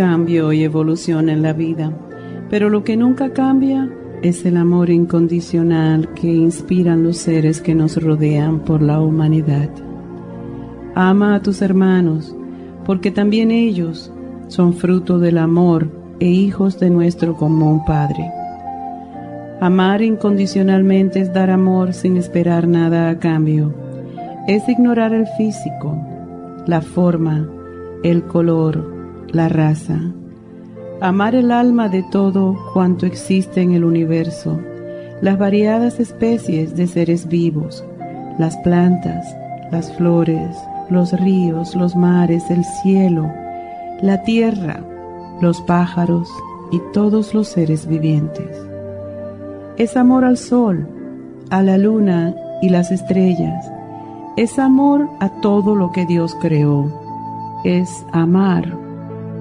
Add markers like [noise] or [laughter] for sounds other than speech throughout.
Cambio y evolución en la vida, pero lo que nunca cambia es el amor incondicional que inspiran los seres que nos rodean por la humanidad. Ama a tus hermanos, porque también ellos son fruto del amor e hijos de nuestro común Padre. Amar incondicionalmente es dar amor sin esperar nada a cambio. Es ignorar el físico, la forma, el color, la raza amar el alma de todo cuanto existe en el universo, las variadas especies de seres vivos, las plantas, las flores, los ríos, los mares, el cielo, la tierra, los pájaros y todos los seres vivientes. Es amor al sol, a la luna y las estrellas. Es amor a todo lo que Dios creó. Es amar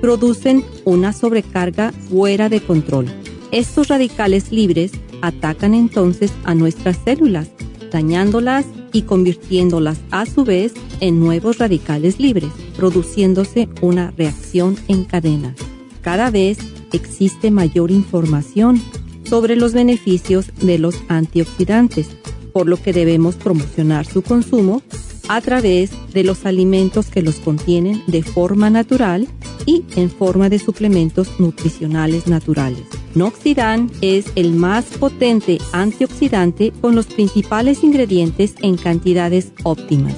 Producen una sobrecarga fuera de control estos radicales libres atacan entonces a nuestras células, dañándolas y convirtiéndolas a su vez en nuevos radicales libres, produciéndose una reacción en cadena. Cada vez existe mayor información sobre los beneficios de los antioxidantes, por lo que debemos promocionar su consumo a través de los alimentos que los contienen de forma natural y en forma de suplementos nutricionales naturales. Noxidan es el más potente antioxidante con los principales ingredientes en cantidades óptimas.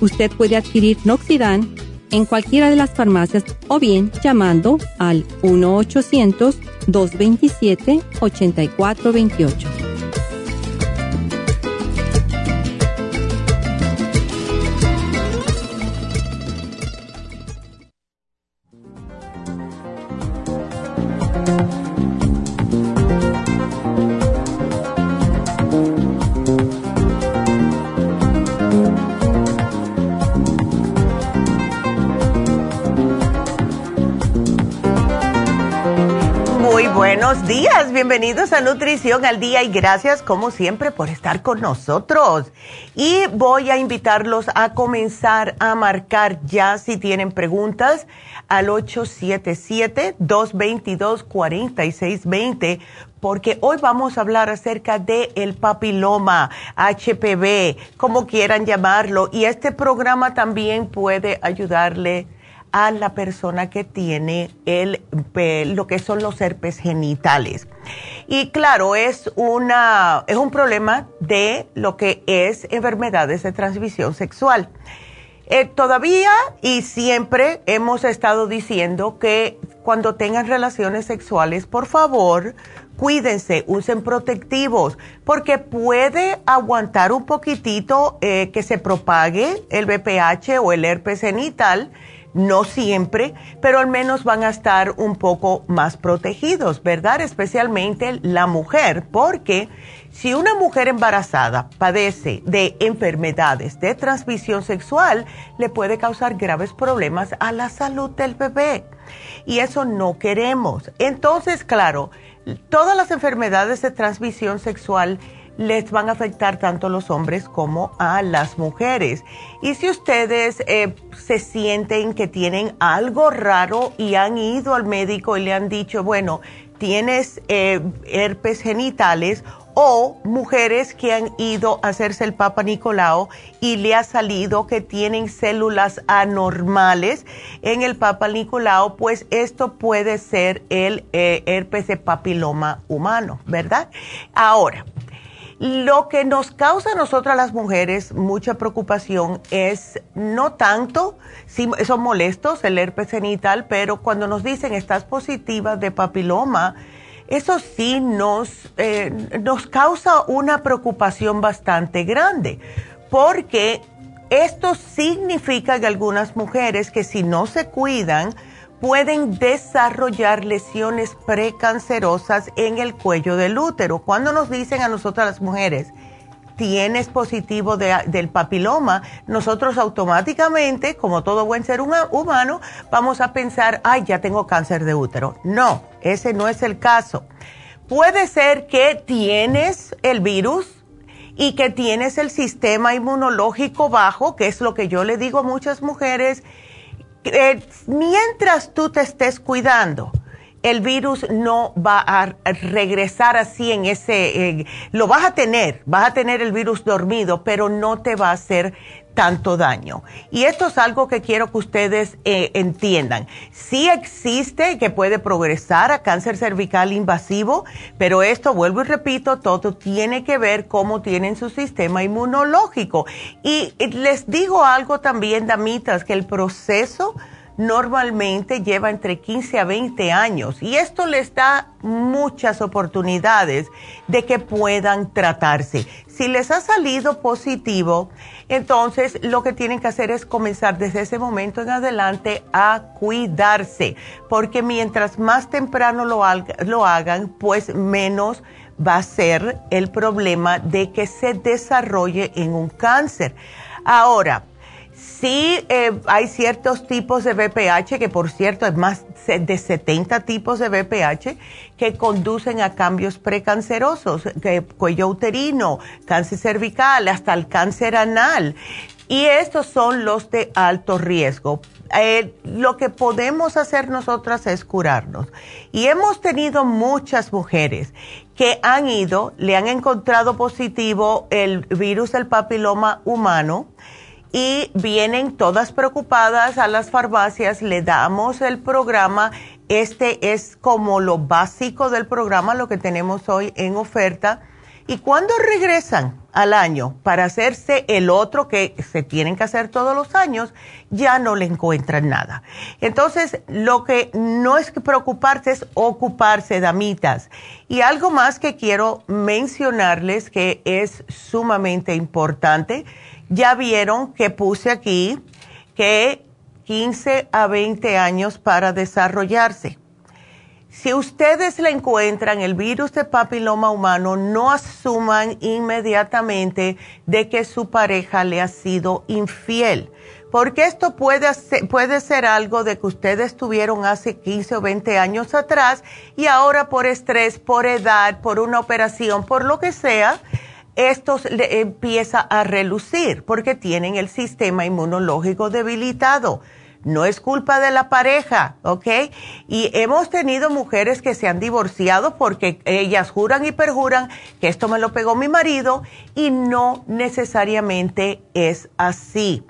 Usted puede adquirir Noxidan en cualquiera de las farmacias o bien llamando al 1-800-227-8428. Días, bienvenidos a Nutrición al Día y gracias como siempre por estar con nosotros. Y voy a invitarlos a comenzar a marcar ya si tienen preguntas al 877-222-4620 porque hoy vamos a hablar acerca del el papiloma, HPV, como quieran llamarlo, y este programa también puede ayudarle a la persona que tiene el, lo que son los herpes genitales. Y claro, es, una, es un problema de lo que es enfermedades de transmisión sexual. Eh, todavía y siempre hemos estado diciendo que cuando tengan relaciones sexuales, por favor, cuídense, usen protectivos, porque puede aguantar un poquitito eh, que se propague el BPH o el herpes genital, no siempre, pero al menos van a estar un poco más protegidos, ¿verdad? Especialmente la mujer, porque si una mujer embarazada padece de enfermedades de transmisión sexual, le puede causar graves problemas a la salud del bebé. Y eso no queremos. Entonces, claro, todas las enfermedades de transmisión sexual les van a afectar tanto a los hombres como a las mujeres. Y si ustedes eh, se sienten que tienen algo raro y han ido al médico y le han dicho, bueno, tienes eh, herpes genitales o mujeres que han ido a hacerse el Papa Nicolau y le ha salido que tienen células anormales en el Papa Nicolau, pues esto puede ser el eh, herpes de papiloma humano, ¿verdad? Ahora, lo que nos causa a nosotras las mujeres mucha preocupación es no tanto si son molestos el herpes genital, pero cuando nos dicen estás positiva de papiloma, eso sí nos, eh, nos causa una preocupación bastante grande, porque esto significa que algunas mujeres que si no se cuidan, pueden desarrollar lesiones precancerosas en el cuello del útero. Cuando nos dicen a nosotras las mujeres, tienes positivo del papiloma, nosotros automáticamente, como todo buen ser humano, vamos a pensar, ay, ya tengo cáncer de útero. No, ese no es el caso. Puede ser que tienes el virus y que tienes el sistema inmunológico bajo, que es lo que yo le digo a muchas mujeres, mientras tú te estés cuidando, el virus no va a regresar así en ese, lo vas a tener, vas a tener el virus dormido, pero no te va a hacer tanto daño. Y esto es algo que quiero que ustedes eh, entiendan. Sí existe que puede progresar a cáncer cervical invasivo, pero esto, vuelvo y repito, todo tiene que ver cómo tienen su sistema inmunológico. Y les digo algo también, damitas, que el proceso normalmente lleva entre 15 a 20 años y esto les da muchas oportunidades de que puedan tratarse. Si les ha salido positivo, entonces lo que tienen que hacer es comenzar desde ese momento en adelante a cuidarse, porque mientras más temprano lo, hagan, pues menos va a ser el problema de que se desarrolle en un cáncer. Ahora, Sí, eh, hay ciertos tipos de BPH, que por cierto hay más de 70 tipos de BPH, que conducen a cambios precancerosos, cuello uterino, cáncer cervical, hasta el cáncer anal. Y estos son los de alto riesgo. Eh, lo que podemos hacer nosotras es curarnos. Y hemos tenido muchas mujeres que han ido, le han encontrado positivo el virus del papiloma humano y vienen todas preocupadas a las farmacias, le damos el programa. Este es como lo básico del programa, lo que tenemos hoy en oferta. Y cuando regresan al año para hacerse el otro que se tienen que hacer todos los años, ya no le encuentran nada. Entonces, lo que no es preocuparse es ocuparse, damitas. Y algo más que quiero mencionarles que es sumamente importante ya vieron que puse aquí que 15 a 20 años para desarrollarse. Si ustedes le encuentran el virus de papiloma humano, no asuman inmediatamente de que su pareja le ha sido infiel, porque esto puede ser, puede ser algo de que ustedes tuvieron hace 15 o 20 años atrás y ahora por estrés, por edad, por una operación, por lo que sea, esto empieza a relucir porque tienen el sistema inmunológico debilitado. No es culpa de la pareja, ¿ok? Y hemos tenido mujeres que se han divorciado porque ellas juran y perjuran que esto me lo pegó mi marido y no necesariamente es así.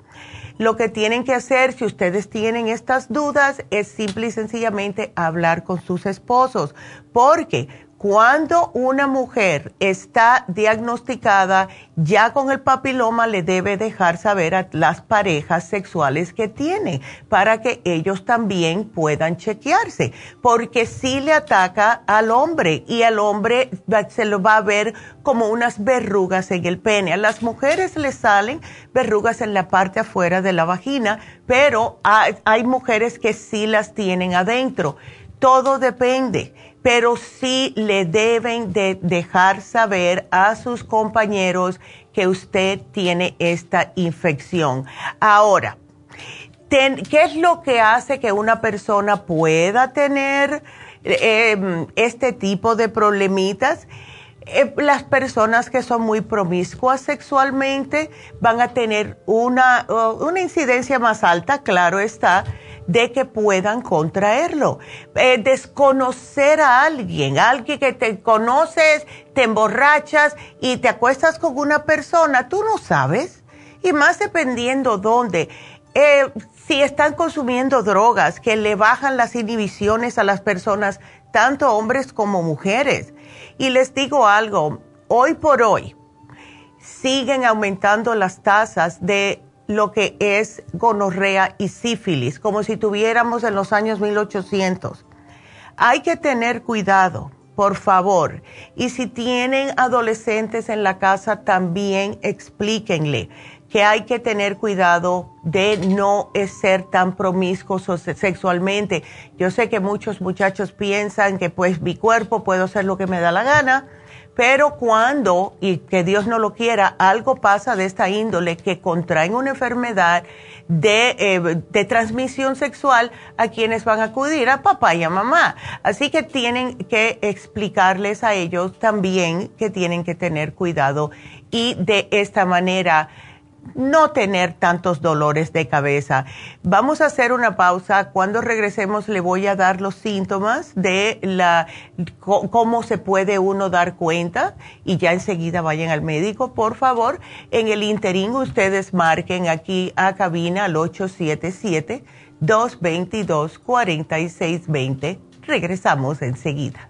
Lo que tienen que hacer, si ustedes tienen estas dudas, es simple y sencillamente hablar con sus esposos, porque cuando una mujer está diagnosticada ya con el papiloma, le debe dejar saber a las parejas sexuales que tiene para que ellos también puedan chequearse, porque si le ataca al hombre y el hombre se lo va a ver como unas verrugas en el pene. A las mujeres le salen verrugas en la parte afuera de la vagina, pero hay mujeres que sí las tienen adentro. Todo depende pero sí le deben de dejar saber a sus compañeros que usted tiene esta infección. Ahora, ¿qué es lo que hace que una persona pueda tener em, este tipo de problemitas? Eh, las personas que son muy promiscuas sexualmente van a tener una, una incidencia más alta, claro está, de que puedan contraerlo. Eh, desconocer a alguien, alguien que te conoces, te emborrachas y te acuestas con una persona, tú no sabes. Y más dependiendo dónde. Eh, si están consumiendo drogas que le bajan las inhibiciones a las personas, tanto hombres como mujeres. Y les digo algo, hoy por hoy siguen aumentando las tasas de lo que es gonorrea y sífilis, como si tuviéramos en los años 1800. Hay que tener cuidado, por favor. Y si tienen adolescentes en la casa, también explíquenle que hay que tener cuidado de no ser tan promiscuos sexualmente. Yo sé que muchos muchachos piensan que pues mi cuerpo puedo hacer lo que me da la gana pero cuando, y que Dios no lo quiera, algo pasa de esta índole que contraen una enfermedad de, eh, de, transmisión sexual, a quienes van a acudir a papá y a mamá. Así que tienen que explicarles a ellos también que tienen que tener cuidado y de esta manera no tener tantos dolores de cabeza. Vamos a hacer una pausa. Cuando regresemos le voy a dar los síntomas de la cómo se puede uno dar cuenta y ya enseguida vayan al médico, por favor. En el interín ustedes marquen aquí a cabina al 877 222 4620. Regresamos enseguida.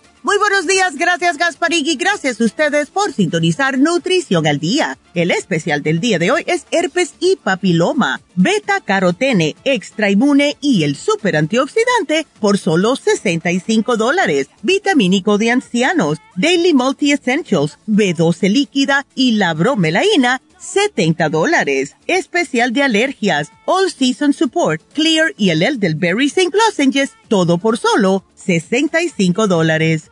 Muy buenos días, gracias Gasparín y gracias a ustedes por sintonizar Nutrición al Día. El especial del día de hoy es herpes y papiloma, beta carotene, extra inmune y el super antioxidante por solo 65 dólares. Vitamínico de ancianos, Daily Multi Essentials, B12 líquida y la bromelaína 70 dólares. Especial de alergias, All Season Support, Clear y el Elderberry St. Lozenges, todo por solo 65 dólares.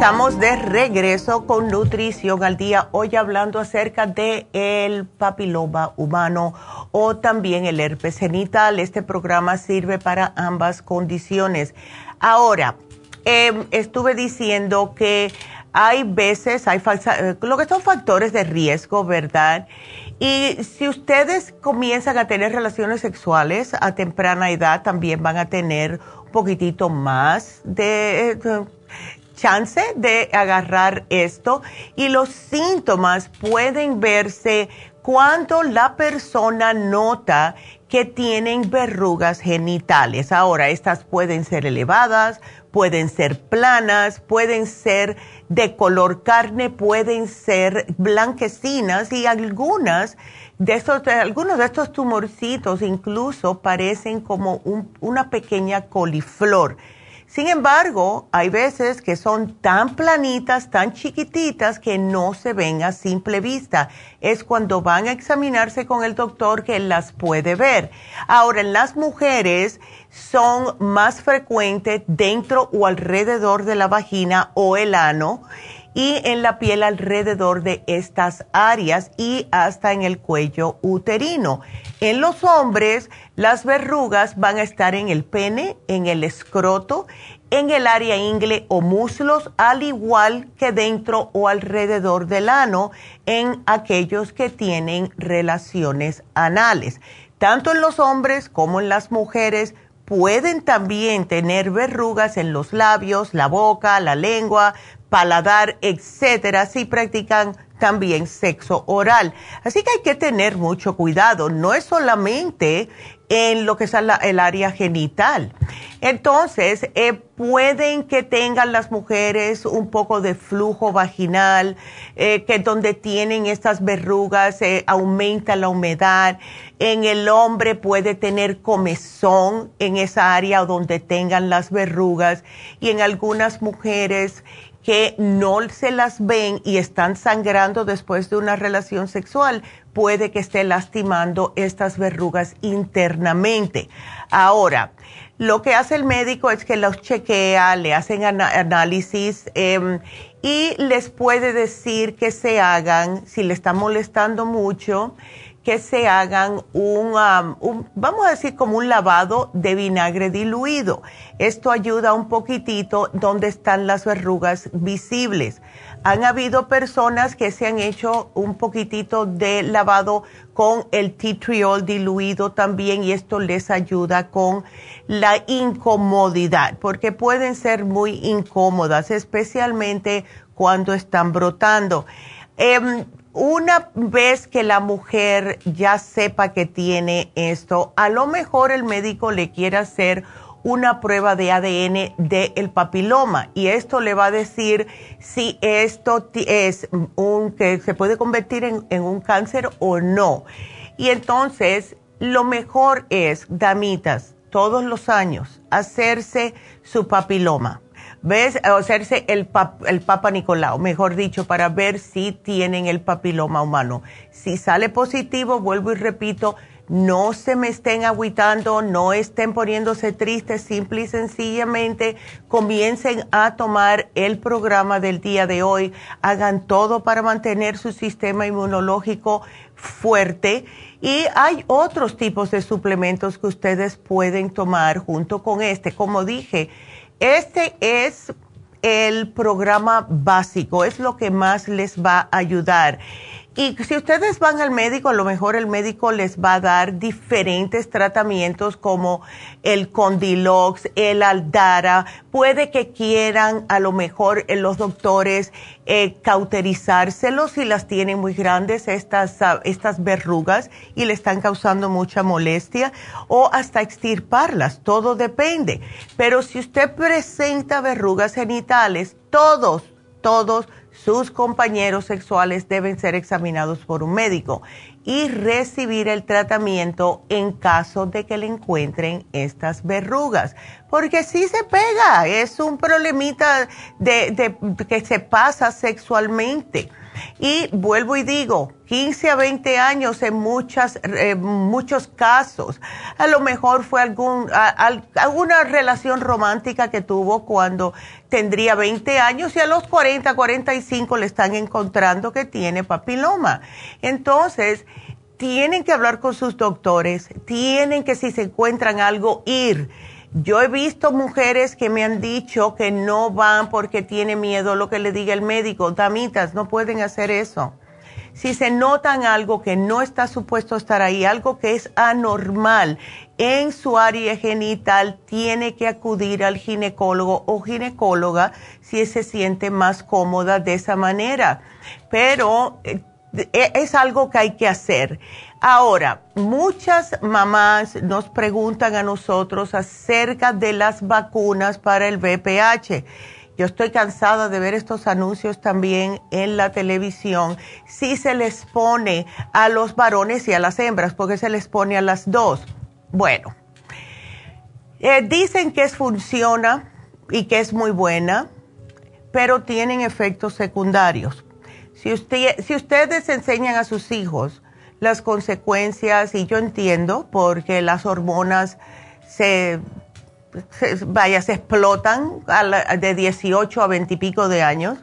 Estamos de regreso con Nutrición al Día, hoy hablando acerca de el papiloma humano o también el herpes genital. Este programa sirve para ambas condiciones. Ahora, em, estuve diciendo que hay veces, hay eh, lo que son factores de riesgo, ¿verdad? Y si ustedes comienzan a tener relaciones sexuales a temprana edad, también van a tener un poquitito más de chance de agarrar esto y los síntomas pueden verse cuando la persona nota que tienen verrugas genitales. Ahora, estas pueden ser elevadas, pueden ser planas, pueden ser de color carne, pueden ser blanquecinas y algunas de estos, algunos de estos tumorcitos incluso parecen como una pequeña coliflor. Sin embargo, hay veces que son tan planitas, tan chiquititas que no se ven a simple vista. Es cuando van a examinarse con el doctor que las puede ver. Ahora, en las mujeres son más frecuentes dentro o alrededor de la vagina o el ano y en la piel alrededor de estas áreas y hasta en el cuello uterino. En los hombres, las verrugas van a estar en el pene, en el escroto, en el área ingle o muslos, al igual que dentro o alrededor del ano en aquellos que tienen relaciones anales. Tanto en los hombres como en las mujeres pueden también tener verrugas en los labios, la boca, la lengua, paladar, etcétera, si practican también sexo oral. Así que hay que tener mucho cuidado. No es solamente en lo que es el área genital. Entonces, eh, pueden que tengan las mujeres un poco de flujo vaginal, eh, que donde tienen estas verrugas eh, aumenta la humedad. En el hombre puede tener comezón en esa área donde tengan las verrugas y en algunas mujeres que no se las ven y están sangrando después de una relación sexual, puede que esté lastimando estas verrugas internamente. Ahora, lo que hace el médico es que los chequea, le hacen análisis em, y les puede decir que se hagan, si le está molestando mucho, que se hagan un, vamos a decir, como un lavado de vinagre diluido. Esto ayuda un poquitito donde están las verrugas visibles. Han habido personas que se han hecho un poquitito de lavado con el tea diluido también y esto les ayuda con la incomodidad, porque pueden ser muy incómodas, especialmente cuando están brotando. Em, una vez que la mujer ya sepa que tiene esto, a lo mejor el médico le quiere hacer una prueba de ADN del papiloma y esto le va a decir si esto es un que se puede convertir en, en un cáncer o no. Y entonces lo mejor es, damitas, todos los años, hacerse su papiloma ¿Ves? hacerse el, el Papa Nicolau, mejor dicho, para ver si tienen el papiloma humano. Si sale positivo, vuelvo y repito, no se me estén aguitando, no estén poniéndose tristes, simple y sencillamente comiencen a tomar el programa del día de hoy, hagan todo para mantener su sistema inmunológico fuerte y hay otros tipos de suplementos que ustedes pueden tomar junto con este. Como dije, este es el programa básico, es lo que más les va a ayudar. Y si ustedes van al médico, a lo mejor el médico les va a dar diferentes tratamientos como el Condilox, el Aldara. Puede que quieran a lo mejor eh, los doctores eh, cauterizárselos si las tienen muy grandes estas, ah, estas verrugas y le están causando mucha molestia o hasta extirparlas. Todo depende. Pero si usted presenta verrugas genitales, todos todos sus compañeros sexuales deben ser examinados por un médico y recibir el tratamiento en caso de que le encuentren estas verrugas. Porque si se pega, es un problemita de, que se pasa sexualmente. Y vuelvo y digo, 15 a 20 años en muchas, eh, muchos casos. A lo mejor fue algún, alguna relación romántica que tuvo cuando tendría 20 años y a los 40, 45 le están encontrando que tiene papiloma. Entonces, tienen que hablar con sus doctores, tienen que si se encuentran algo ir yo he visto mujeres que me han dicho que no van porque tiene miedo lo que le diga el médico. Damitas, no pueden hacer eso. Si se notan algo que no está supuesto estar ahí, algo que es anormal en su área genital, tiene que acudir al ginecólogo o ginecóloga si se siente más cómoda de esa manera. Pero eh, es algo que hay que hacer. Ahora, muchas mamás nos preguntan a nosotros acerca de las vacunas para el VPH. Yo estoy cansada de ver estos anuncios también en la televisión. Si se les pone a los varones y a las hembras, porque se les pone a las dos. Bueno, eh, dicen que funciona y que es muy buena, pero tienen efectos secundarios. Si ustedes enseñan a sus hijos las consecuencias y yo entiendo porque las hormonas se, vaya, se explotan de 18 a 20 y pico de años.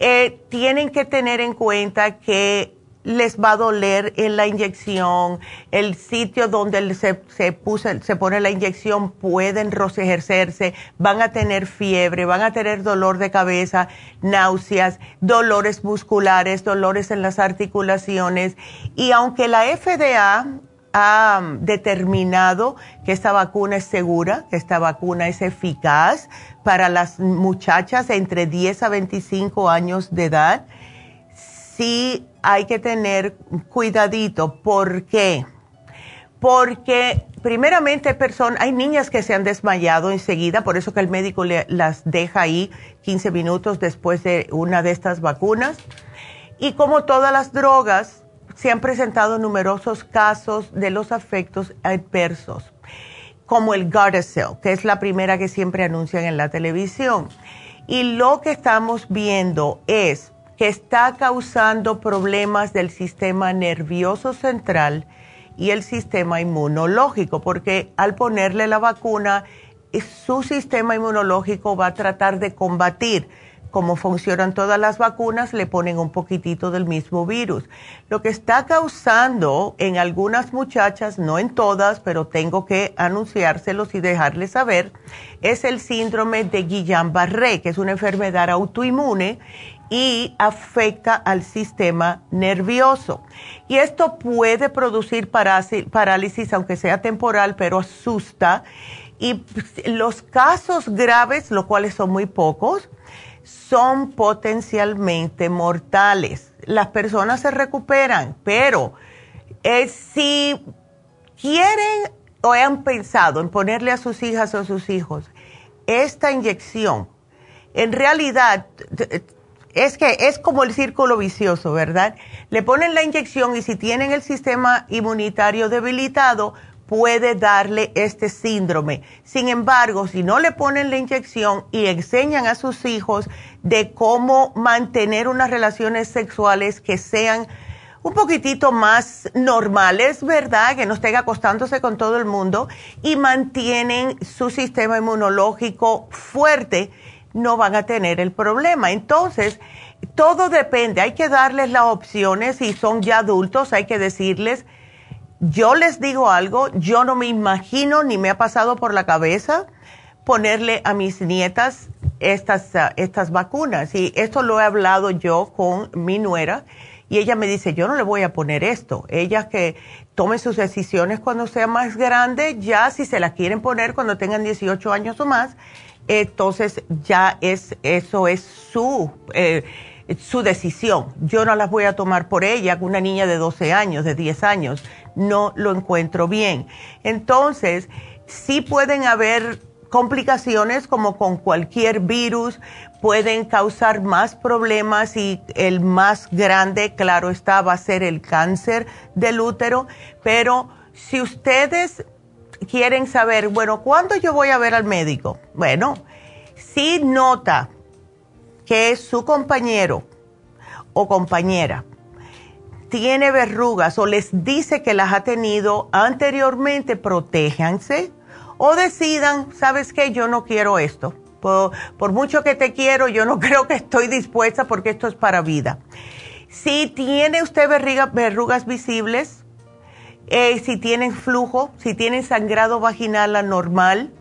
Eh, tienen que tener en cuenta que les va a doler en la inyección, el sitio donde se, se, se pone la inyección puede enrojecerse, van a tener fiebre, van a tener dolor de cabeza, náuseas, dolores musculares, dolores en las articulaciones. Y aunque la FDA ha determinado que esta vacuna es segura, que esta vacuna es eficaz para las muchachas entre 10 a 25 años de edad, sí hay que tener cuidadito. ¿Por qué? Porque primeramente personas, hay niñas que se han desmayado enseguida, por eso que el médico las deja ahí 15 minutos después de una de estas vacunas. Y como todas las drogas, se han presentado numerosos casos de los efectos adversos, como el Gardasil, que es la primera que siempre anuncian en la televisión. Y lo que estamos viendo es que está causando problemas del sistema nervioso central y el sistema inmunológico, porque al ponerle la vacuna, su sistema inmunológico va a tratar de combatir. Como funcionan todas las vacunas, le ponen un poquitito del mismo virus. Lo que está causando en algunas muchachas, no en todas, pero tengo que anunciárselos y dejarles saber, es el síndrome de Guillain-Barré, que es una enfermedad autoinmune y afecta al sistema nervioso. Y esto puede producir parálisis, aunque sea temporal, pero asusta. Y los casos graves, los cuales son muy pocos, son potencialmente mortales. Las personas se recuperan, pero eh, si quieren o han pensado en ponerle a sus hijas o a sus hijos esta inyección, en realidad es que es como el círculo vicioso, ¿verdad? Le ponen la inyección y si tienen el sistema inmunitario debilitado, puede darle este síndrome. Sin embargo, si no le ponen la inyección y enseñan a sus hijos de cómo mantener unas relaciones sexuales que sean un poquitito más normales, ¿verdad? Que no estén acostándose con todo el mundo y mantienen su sistema inmunológico fuerte, no van a tener el problema. Entonces, todo depende, hay que darles las opciones, si son ya adultos, hay que decirles, yo les digo algo, yo no me imagino ni me ha pasado por la cabeza ponerle a mis nietas estas, ah, estas vacunas. Y esto lo he hablado yo con mi nuera y ella me dice, yo no le voy a poner esto. Ella que tome sus decisiones cuando sea más grande, ya si se la quieren poner cuando tengan 18 años o más, entonces ya es, eso es su, eh, su decisión. Yo no las voy a tomar por ella, una niña de 12 años, de 10 años, no lo encuentro bien. Entonces, sí pueden haber complicaciones como con cualquier virus pueden causar más problemas y el más grande, claro está, va a ser el cáncer del útero, pero si ustedes quieren saber, bueno, ¿cuándo yo voy a ver al médico? Bueno, si nota que su compañero o compañera tiene verrugas o les dice que las ha tenido anteriormente, protéjanse o decidan, ¿sabes qué? Yo no quiero esto. Por, mucho que te quiero, yo no [laughs] creo que estoy dispuesta porque esto es para vida. Si tiene usted verrugas visibles, eh, si tienen flujo, si tienen sangrado vaginal anormal,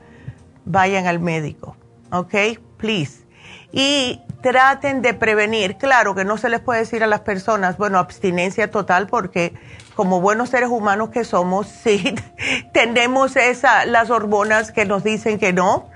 vayan al médico, ¿ok? Please. Y traten de prevenir. Claro que no se les puede decir a las personas, bueno, abstinencia total, porque como buenos seres humanos que somos, [laughs] sí, tenemos esa, las hormonas que nos dicen que no,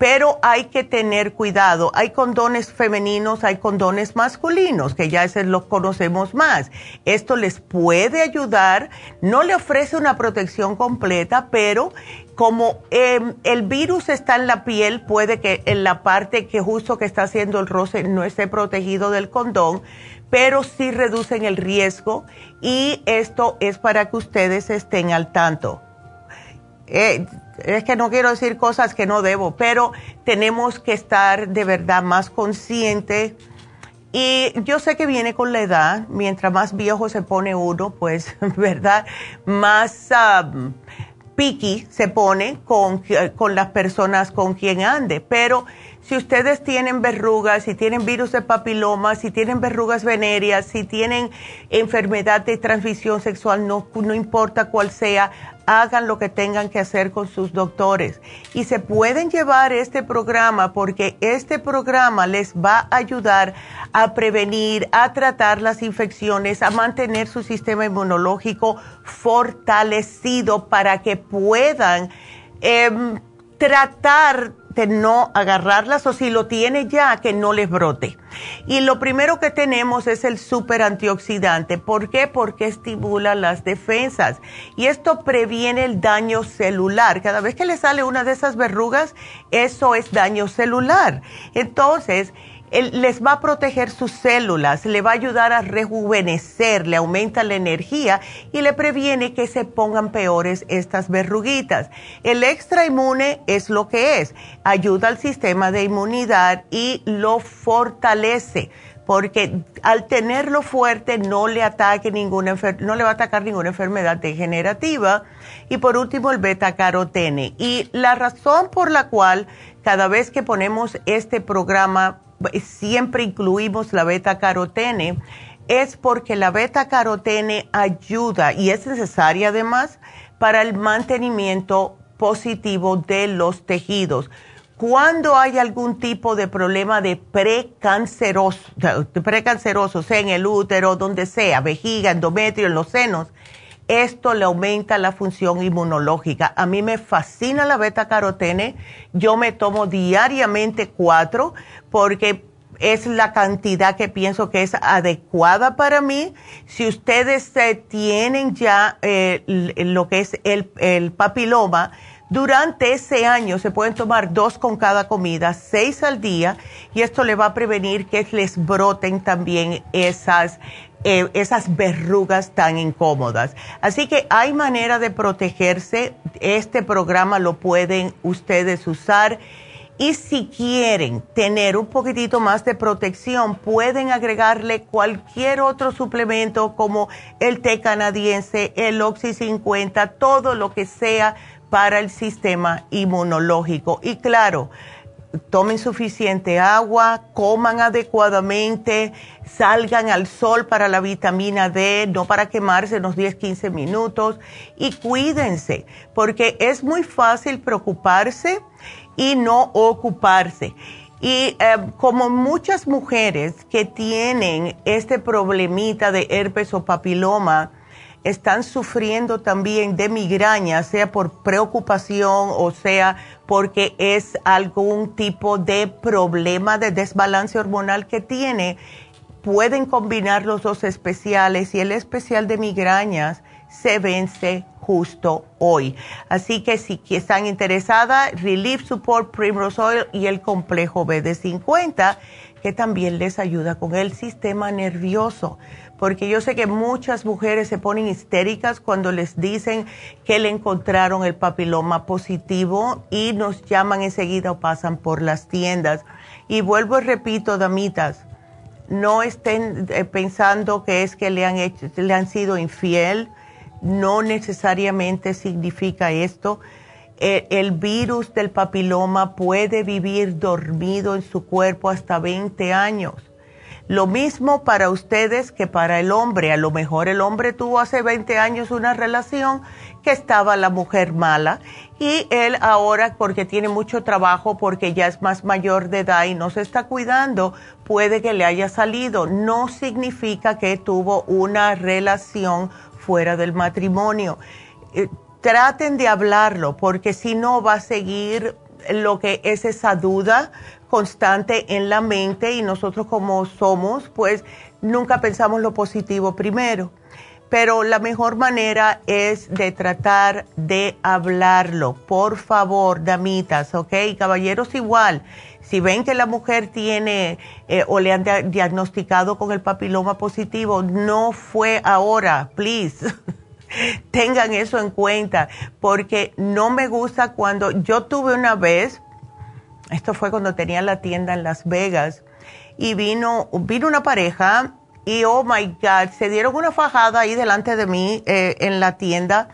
pero hay que tener cuidado. Hay condones femeninos, hay condones masculinos, que ya ese los conocemos más. Esto les puede ayudar, no le ofrece una protección completa, pero como em, el virus está en la piel, puede que en la parte que justo que está haciendo el roce no esté protegido del condón, pero sí reducen el riesgo y esto es para que ustedes estén al tanto. Eh, es que no quiero decir cosas que no debo, pero tenemos que estar de verdad más conscientes. Y yo sé que viene con la edad, mientras más viejo se pone uno, pues, [laughs] ¿verdad? Más um, picky se pone con, con las personas con quien ande. Pero si ustedes tienen verrugas, si tienen virus de papiloma, si tienen verrugas venéreas, si tienen enfermedad de transmisión sexual, no, no importa cuál sea, hagan lo que tengan que hacer con sus doctores. Y se pueden llevar este programa porque este programa les va a ayudar a prevenir, a tratar las infecciones, a mantener su sistema inmunológico fortalecido para que puedan em, tratar de no agarrarlas o si lo tiene ya, que no les brote. Y lo primero que tenemos es el super antioxidante. ¿Por qué? Porque estimula las defensas y esto previene el daño celular. Cada vez que le sale una de esas verrugas, eso es daño celular. Entonces, les va a proteger sus células, le va a ayudar a rejuvenecer, le aumenta la energía y le previene que se pongan peores estas verruguitas. El extra inmune es lo que es, ayuda al sistema de inmunidad y lo fortalece porque al tenerlo fuerte no le ataque ninguna no le va a atacar ninguna enfermedad degenerativa y por último el beta carotene y la razón por la cual cada vez que ponemos este programa siempre incluimos la beta carotene, es porque la beta carotene ayuda y es necesaria además para el mantenimiento positivo de los tejidos. Cuando hay algún tipo de problema de precanceroso, precanceroso, sea en el útero, donde sea, vejiga, endometrio, en los senos, esto le aumenta la función inmunológica. A mí me fascina la beta carotene. Yo me tomo diariamente cuatro porque es la cantidad que pienso que es adecuada para mí. Si ustedes tienen ya eh, lo que es el, el, papiloma, durante ese año se pueden tomar dos con cada comida, seis al día, y esto le va a prevenir que les broten también esas eh, esas verrugas tan incómodas. Así que hay manera de protegerse. Este programa lo pueden ustedes usar. Y si quieren tener un poquitito más de protección, pueden agregarle cualquier otro suplemento como el té canadiense, el Oxy 50, todo lo que sea para el sistema inmunológico. Y claro, tomen suficiente agua, coman adecuadamente, salgan al sol para la vitamina D, no para quemarse unos 10, 15 minutos y cuídense, porque es muy fácil preocuparse y no ocuparse. Y eh, como muchas mujeres que tienen este problemita de herpes o papiloma, están sufriendo también de migraña, sea por preocupación o sea porque es algún tipo de problema de desbalance hormonal que tiene, pueden combinar los dos especiales y el especial de migrañas se vence justo hoy. Así que si están interesadas, Relief Support, Primrose Oil y el complejo B de 50, que también les ayuda con el sistema nervioso. Porque yo sé que muchas mujeres se ponen histéricas cuando les dicen que le encontraron el papiloma positivo y nos llaman enseguida o pasan por las tiendas. Y vuelvo y repito, damitas, no estén eh, pensando que es que le han, hecho, le han sido infiel, no necesariamente significa esto. Eh, el virus del papiloma puede vivir dormido en su cuerpo hasta 20 años. Lo mismo para ustedes que para el hombre. A lo mejor el hombre tuvo hace 20 años una relación que estaba la mujer mala y él ahora porque tiene mucho trabajo, porque ya es más mayor de edad y no se está cuidando, puede que le haya salido. No significa que tuvo una relación fuera del matrimonio. Eh, traten de hablarlo porque si no va a seguir lo que es esa duda constante en la mente y nosotros como somos, pues nunca pensamos lo positivo primero pero la mejor manera es de tratar de hablarlo. Por favor, damitas, ¿ok? Caballeros igual. Si ven que la mujer tiene eh, o le han diagnosticado con el papiloma positivo, no fue ahora, please. [laughs] Tengan eso en cuenta, porque no me gusta cuando yo tuve una vez, esto fue cuando tenía la tienda en Las Vegas, y vino, vino una pareja y oh my God, se dieron una fajada ahí delante de mí eh, en la tienda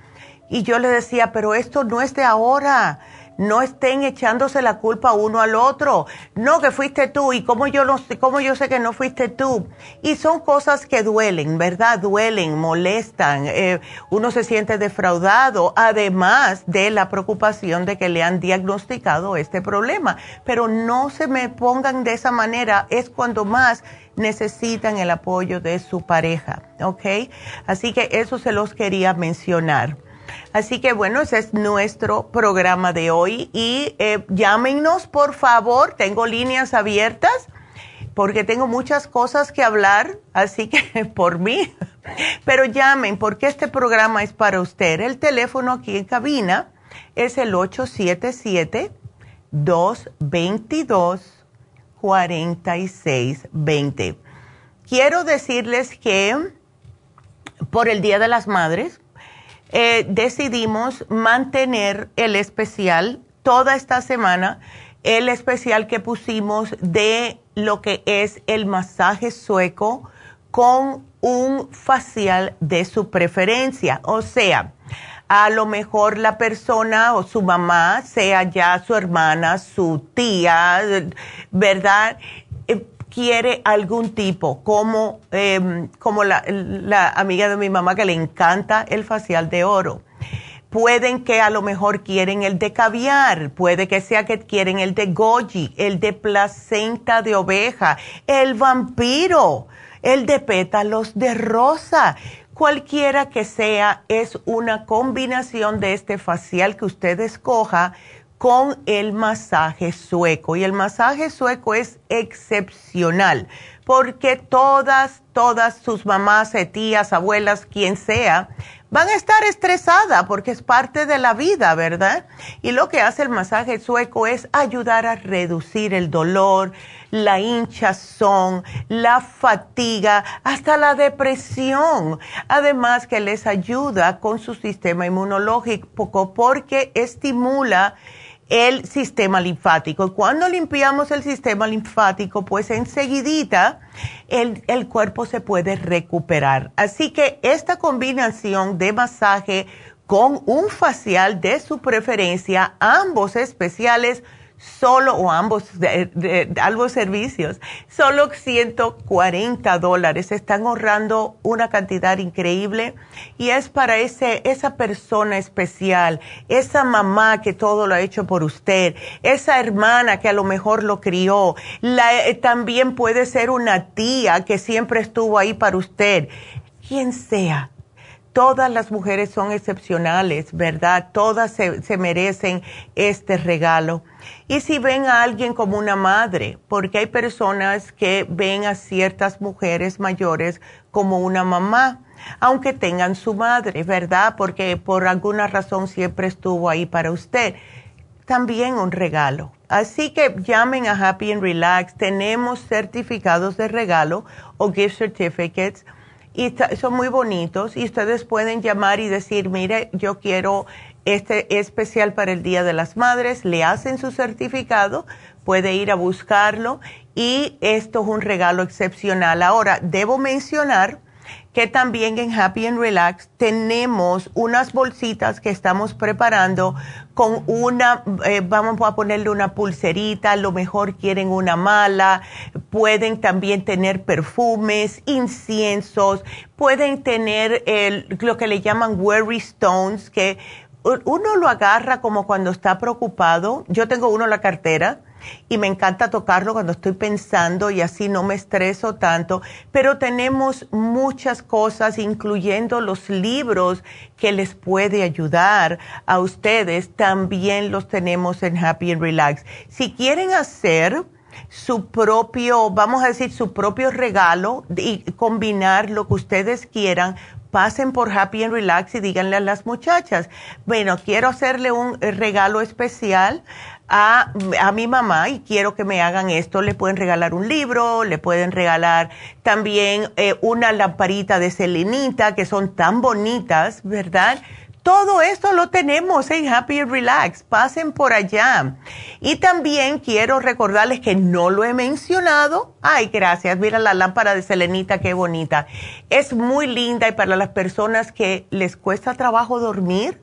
y yo le decía, pero esto no es de ahora. No estén echándose la culpa uno al otro. No, que fuiste tú y cómo yo, no, cómo yo sé que no fuiste tú. Y son cosas que duelen, ¿verdad? Duelen, molestan. Eh, uno se siente defraudado, además de la preocupación de que le han diagnosticado este problema. Pero no se me pongan de esa manera, es cuando más necesitan el apoyo de su pareja, ¿ok? Así que eso se los quería mencionar. Así que bueno, ese es nuestro programa de hoy y eh, llámenos por favor, tengo líneas abiertas porque tengo muchas cosas que hablar, así que [laughs] por mí, pero llamen porque este programa es para usted. El teléfono aquí en cabina es el 877 222 4620. Quiero decirles que por el Día de las Madres eh, decidimos mantener el especial toda esta semana, el especial que pusimos de lo que es el masaje sueco con un facial de su preferencia. O sea, a lo mejor la persona o su mamá, sea ya su hermana, su tía, ¿verdad? Quiere algún tipo, como, em, como la, la amiga de mi mamá que le encanta el facial de oro. Pueden que a lo mejor quieren el de caviar, puede que sea que quieren el de goji, el de placenta de oveja, el vampiro, el de pétalos de rosa Cualquiera que sea, es una combinación de este facial que usted escoja con el masaje sueco. Y el masaje sueco es excepcional porque todas, todas sus mamás, tías, abuelas, quien sea, van a estar estresadas porque es parte de la vida, ¿verdad? Y lo que hace el masaje sueco es ayudar a reducir el dolor, la hinchazón, la fatiga, hasta la depresión. Además que les ayuda con su sistema inmunológico porque estimula el sistema linfático. Cuando limpiamos el sistema linfático, pues enseguidita el, el, cuerpo se puede recuperar. Así que esta combinación de masaje con un facial de su preferencia, ambos especiales, solo, o ambos, ambos servicios, solo 140 dólares. Están ahorrando una cantidad increíble y es para ese, esa persona especial, esa mamá que todo lo ha hecho por usted, esa hermana que a lo mejor lo crió, la, eh, también puede ser una tía que siempre estuvo ahí para usted, quien sea todas las mujeres son excepcionales, ¿verdad? Todas se, merecen este regalo. Y si ven a alguien como una madre, porque hay personas que ven a ciertas mujeres mayores como una mamá, aunque tengan su madre, ¿verdad? Porque por alguna razón siempre estuvo ahí para usted. También un regalo. Así que llamen a Happy and Relax. Tenemos certificados de regalo o gift certificates y son muy bonitos y ustedes pueden llamar y decir, mire, yo quiero este especial para el Día de las Madres, le hacen su certificado, puede ir a buscarlo y esto es un regalo excepcional. Ahora, debo mencionar que también en Happy and Relax tenemos unas bolsitas que estamos preparando con una, eh, vamos a ponerle una pulserita, a lo mejor quieren una mala, pueden también tener perfumes, inciensos, pueden tener el, lo que le llaman worry stones, que uno lo agarra como cuando está preocupado. Yo tengo uno en la cartera y me encanta tocarlo cuando estoy pensando y así no me estreso tanto, pero tenemos muchas cosas, incluyendo los libros que les puede ayudar a ustedes, también los tenemos en Happy and Relax. Si quieren hacer su propio, vamos a decir, su propio regalo y combinar lo que ustedes quieran, pasen por Happy and Relax y díganle a las muchachas, bueno, quiero hacerle un regalo especial a, a, mi mamá y quiero que me hagan esto. Le pueden regalar un libro, le pueden regalar también eh, una lamparita de selenita, que son tan bonitas, ¿verdad? Todo esto lo tenemos en Happy Relax. Pasen por allá. Y también quiero recordarles que no lo he mencionado. Ay, gracias. Mira la lámpara de selenita, qué bonita. Es muy linda y para las personas que les cuesta trabajo dormir,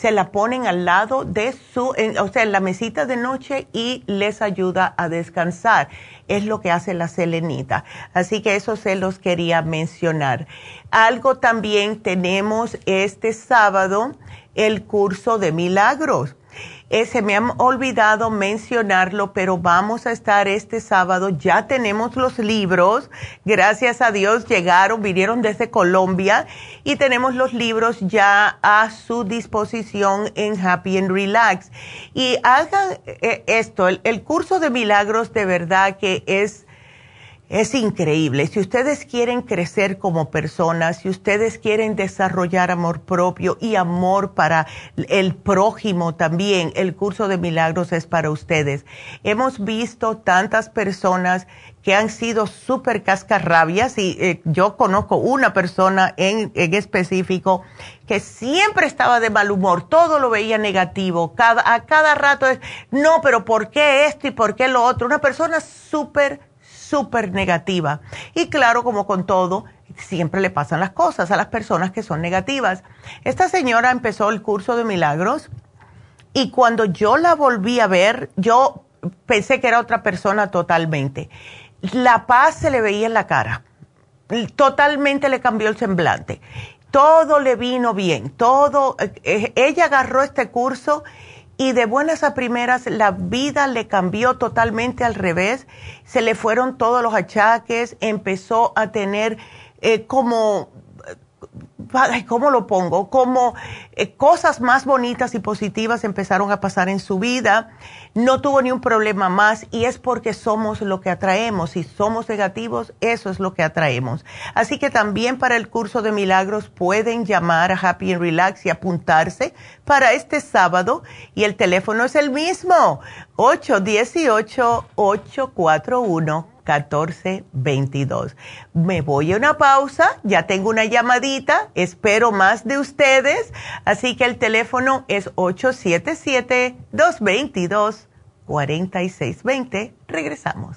se la ponen al lado de su, o sea, en la mesita de noche y les ayuda a descansar. Es lo que hace la selenita. Así que eso se los quería mencionar. Algo también tenemos este sábado, el curso de milagros se me ha olvidado mencionarlo, pero vamos a estar este sábado. Ya tenemos los libros. Gracias a Dios llegaron, vinieron desde Colombia y tenemos los libros ya a su disposición en Happy and Relax. Y hagan eh, esto, el curso de milagros de verdad que es es increíble. Si ustedes quieren crecer como personas, si ustedes quieren desarrollar amor propio y amor para el prójimo también, el curso de milagros es para ustedes. Hemos visto tantas personas que han sido súper cascarrabias y eh, yo conozco una persona en, específico que siempre estaba de mal humor, todo lo veía negativo, a cada rato es, no, pero ¿por qué esto y por qué lo otro? Una persona súper súper negativa. Y claro, como con todo, siempre le pasan las cosas a las personas que son negativas. Esta señora empezó el curso de milagros y cuando yo la volví a ver, yo pensé que era otra persona totalmente. La paz se le veía en la cara. Totalmente le cambió el semblante. Todo le vino bien. Todo, eh, ella agarró este curso y de buenas a primeras la vida le cambió totalmente al revés, se le fueron todos los achaques, empezó a tener eh, como ¿cómo lo pongo? Como eh, cosas más bonitas y positivas empezaron a pasar en su vida. No tuvo ni un problema más y es porque somos lo que atraemos. Si somos negativos, eso es lo que atraemos. Así que también para el curso de milagros pueden llamar a Happy and Relax y apuntarse para este sábado y el teléfono es el mismo, 818 841 1422. Me voy a una pausa, ya tengo una llamadita, espero más de ustedes, así que el teléfono es 877-222-4620. Regresamos.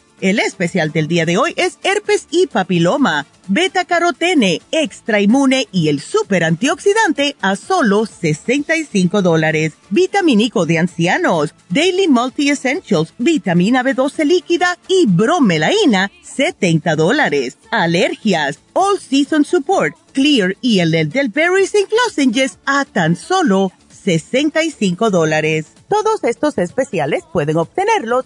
El especial del día de hoy es herpes y papiloma, beta carotene, extra inmune y el super antioxidante a solo 65 dólares. Vitamínico de ancianos, Daily Multi Essentials, vitamina B12 líquida y bromelaína, 70 dólares. Alergias, All Season Support, Clear y el del Berries St. Lozenges a tan solo 65 dólares. Todos estos especiales pueden obtenerlos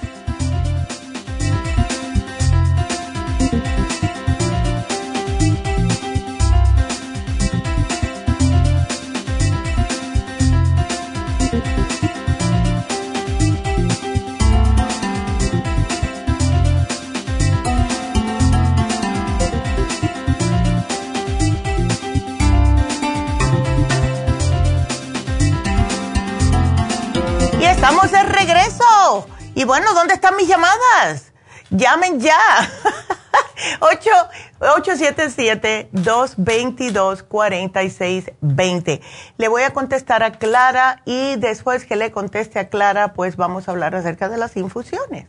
Estamos de regreso. Y bueno, ¿dónde están mis llamadas? Llamen ya. [laughs] 877-222-4620. Le voy a contestar a Clara y después que le conteste a Clara, pues vamos a hablar acerca de las infusiones.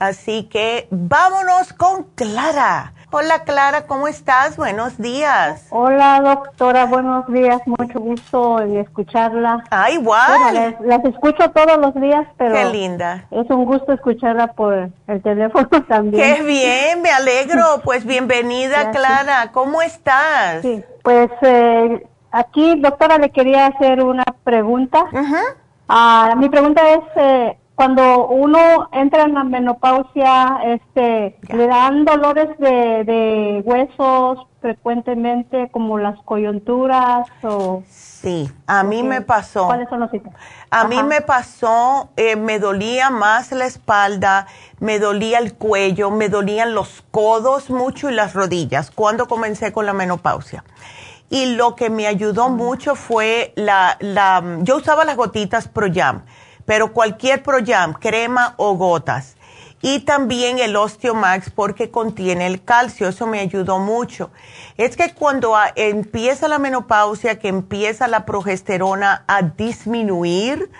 Así que vámonos con Clara. Hola Clara, ¿cómo estás? Buenos días. Hola doctora, buenos días, mucho gusto en escucharla. Ah, igual. las, escucho todos los días, pero... Qué linda. Es un gusto escucharla por el teléfono [laughs] también. Qué bien, me alegro. [laughs] Pues bienvenida Clara, ¿cómo estás? Sí, pues eh, aquí doctora le quería hacer una pregunta. Ah, mi pregunta es... Eh, cuando uno entra en la menopausia, este, le dan dolores de, huesos frecuentemente, como las coyunturas o... Sí, a mí me pasó. ¿Cuáles son los síntomas? A mí me pasó, eh, me dolía más la espalda, me dolía el cuello, me dolían los codos mucho y las rodillas cuando comencé con la menopausia. Y lo que me ayudó mucho fue la, la, yo usaba las gotitas ProYam pero cualquier Proyam, crema o gotas. Y también el Osteomax porque contiene el calcio, eso me ayudó mucho. Es que cuando empieza la menopausia, que empieza la progesterona a disminuir,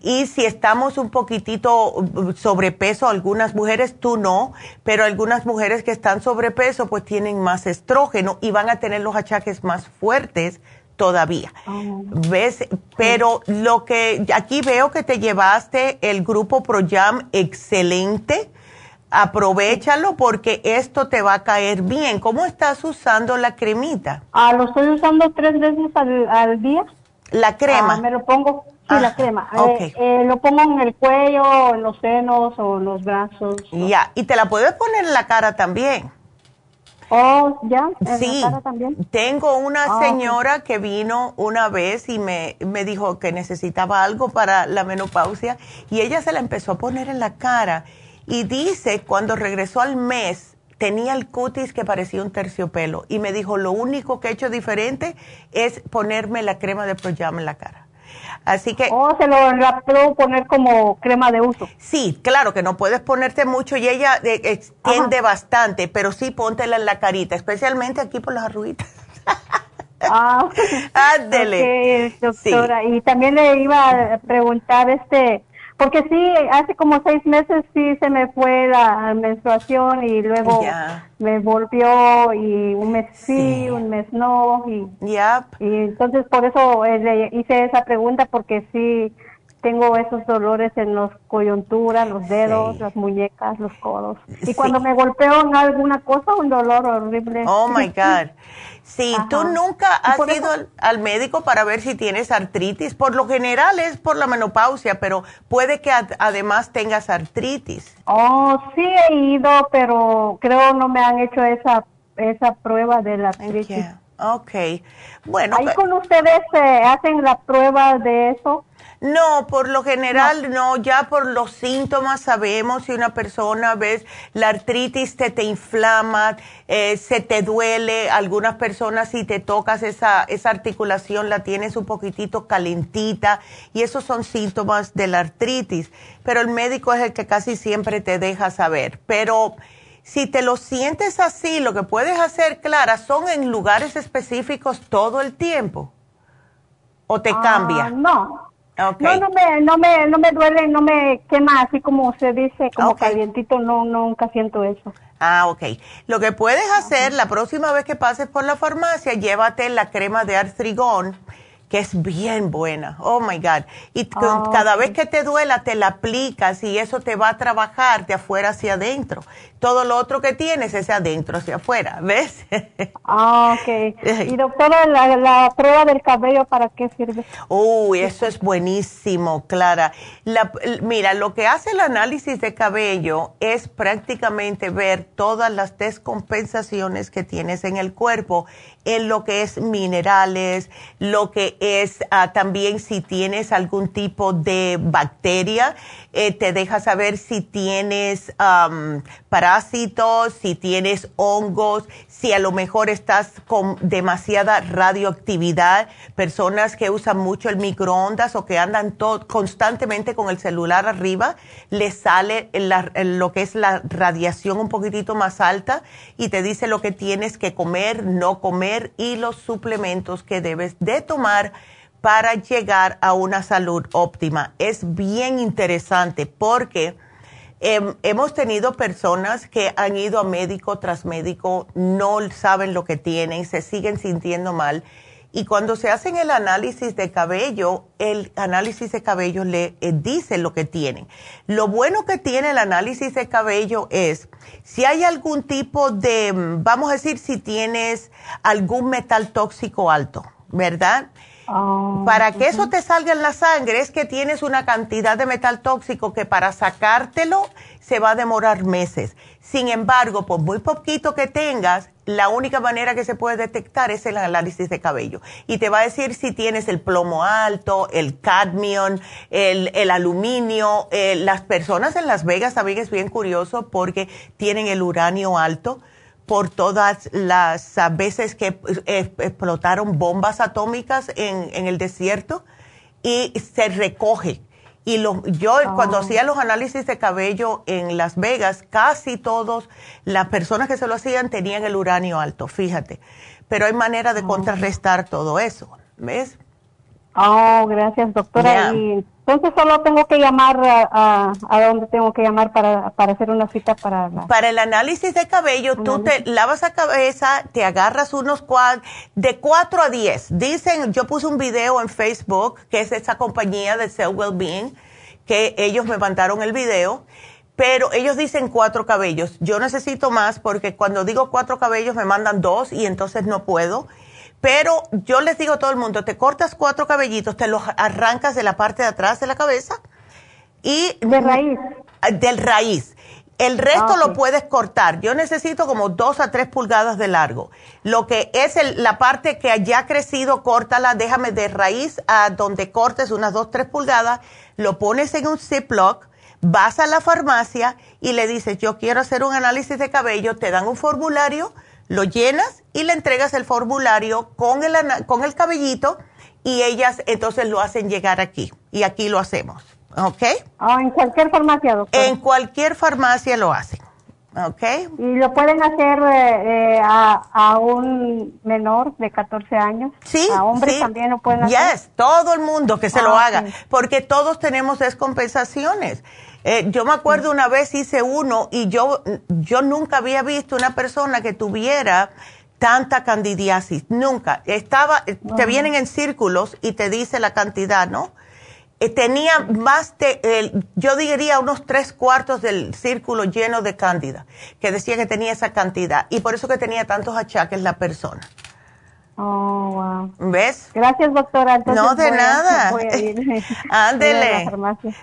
y si estamos un poquitito uh, sobrepeso, algunas mujeres, tú no, pero algunas mujeres que están sobrepeso pues tienen más estrógeno y van a tener los achaques más fuertes todavía. Oh. ¿Ves? Pero lo que aquí veo que te llevaste el grupo ProYam excelente. Aprovechalo porque esto te va a caer bien. ¿Cómo estás usando la cremita? Ah, lo estoy usando tres veces al, día. ¿La crema? Ah, me lo pongo, sí, la crema. Eh, eh, lo pongo en el cuello, en los senos o en los brazos. Ya, y te la puedes poner en la cara también. Oh, ya. sí, tengo una ah, señora que vino una vez y me, me dijo que necesitaba algo para la menopausia y ella se la empezó a poner en la cara y dice cuando regresó al mes tenía el cutis que parecía un terciopelo y me dijo lo único que he hecho diferente es ponerme la crema de Proyam en la cara. Así que... ¿O se lo la puedo poner como crema de uso? Sí, claro que no puedes ponerte mucho y ella eh, extiende bastante, pero sí póntela en la carita, especialmente aquí por las arruguitas. Ah, [laughs] Ándele. doctora. Y también le iba a preguntar, este, porque sí, hace como seis meses sí se me fue la menstruación y luego me volvió y un mes sí, un mes no. Y, y entonces por eso eh, le hice esa pregunta porque sí tengo esos dolores en los coyunturas, los dedos, las muñecas, los codos. Y cuando me golpeo en alguna cosa, un dolor horrible. Oh my [laughs] God. Sí, tú nunca has ido al, médico para ver si tienes artritis. Por lo general es por la menopausia, pero puede que además tengas artritis. Oh, sí he ido, pero creo no me han hecho esa esa prueba de la artritis. Okay. Bueno. Ahí con ustedes eh, hacen la prueba de eso. No, por lo general no. ya por los síntomas sabemos si una persona, ves, la artritis te, te inflama, eh, se te duele, algunas personas si te tocas esa, esa articulación la tienes un poquitito calentita y esos son síntomas de la artritis, pero el médico es el que casi siempre te deja saber. Pero si te lo sientes así, lo que puedes hacer, Clara, son en lugares específicos todo el tiempo. ¿O te ah, cambia? No, no, no me, no me, no me duele, no me quema así como se dice, como calientito, no, nunca siento eso. Ah, ok. Lo que puedes hacer, la próxima vez que pases por la farmacia, llévate la crema de artrigón que es bien buena. Oh my God. Y ah, cada vez que te duela, te la aplicas y eso te va a trabajar de afuera hacia adentro. Todo lo otro que tienes es de adentro hacia afuera, [laughs] ¿ves? Ah, ok. Y doctora, la, prueba del cabello, ¿para qué sirve? Uy, eso es buenísimo, Clara. La, mira, lo que hace el análisis de cabello es prácticamente ver todas las descompensaciones que tienes en el cuerpo en lo que es minerales, lo que es ah, también si tienes algún tipo de bacteria, eh, te deja saber si tienes parásitos, si tienes hongos, si a lo mejor estás con demasiada radioactividad, personas que usan mucho el microondas o que andan constantemente con el celular arriba, les sale lo que es la radiación un poquitito más alta y te dice lo que tienes que comer, no comer y los suplementos que debes de tomar para llegar a una salud óptima. Es bien interesante porque em, hemos tenido personas que han ido a médico tras médico, no saben lo que tienen, se siguen sintiendo mal. Y cuando se hacen el análisis de cabello, el análisis de cabello le eh, dice lo que tienen. Lo bueno que tiene el análisis de cabello es si hay algún tipo de, vamos a decir, si tienes algún metal tóxico alto, ¿verdad? Oh, para que eso te salga en la sangre es que tienes una cantidad de metal tóxico que para sacártelo se va a demorar meses. Sin embargo, por muy poquito que tengas, la única manera que se puede detectar es el análisis de cabello. Y te va a decir si tienes el plomo alto, el cadmium, el, aluminio. Eh, las personas en Las Vegas también es bien curioso porque tienen el uranio alto por todas las veces que eh, explotaron bombas atómicas en, el desierto y se recoge. Y lo, yo cuando ah. hacía los análisis de cabello en Las Vegas, casi todos las personas que se lo hacían tenían el uranio alto, fíjate. Pero hay manera de ah. contrarrestar todo eso, ¿ves? Oh, gracias, doctora. Y entonces solo tengo que llamar a, a, dónde tengo que llamar para, para hacer una cita para Para el análisis de cabello, tú te lavas la cabeza, te agarras unos cuad de 4 a 10. Dicen, yo puse un video en Facebook, que es esa compañía de Cell Wellbeing, que ellos me mandaron el video, pero ellos dicen cuatro cabellos. Yo necesito más porque cuando digo cuatro cabellos me mandan dos y entonces no puedo. Pero yo les digo a todo el mundo, te cortas cuatro cabellitos, te los arrancas de la parte de atrás de la cabeza y... De raíz. Del raíz. El resto lo puedes cortar. Yo necesito como dos a tres pulgadas de largo. Lo que es la parte que haya crecido, córtala, déjame de raíz a donde cortes unas dos, tres pulgadas, lo pones en un Ziploc, vas a la farmacia y le dices, yo quiero hacer un análisis de cabello, te dan un formulario lo llenas y le entregas el formulario con el, con el cabellito y ellas entonces lo hacen llegar aquí y aquí lo hacemos. ¿Ok? Ah, en cualquier farmacia, doctor. En cualquier farmacia lo hacen. ¿Ok? ¿Y lo pueden hacer eh, eh, a, un menor de 14 años? Sí. ¿A hombres también lo pueden hacer? Yes, todo el mundo que se lo ah, haga, porque todos tenemos descompensaciones. Eh, yo me acuerdo una vez hice uno y yo, yo nunca había visto una persona que tuviera tanta candidiasis, nunca. Estaba, te vienen en círculos y te dice la cantidad, ¿no? Eh, tenía más de, yo diría unos tres cuartos del círculo lleno de cándida, que decía que tenía esa cantidad y por eso que tenía tantos achaques la persona. Oh, wow. ¿Ves? Gracias, doctora. no, de nada. [laughs] [laughs] Ándele.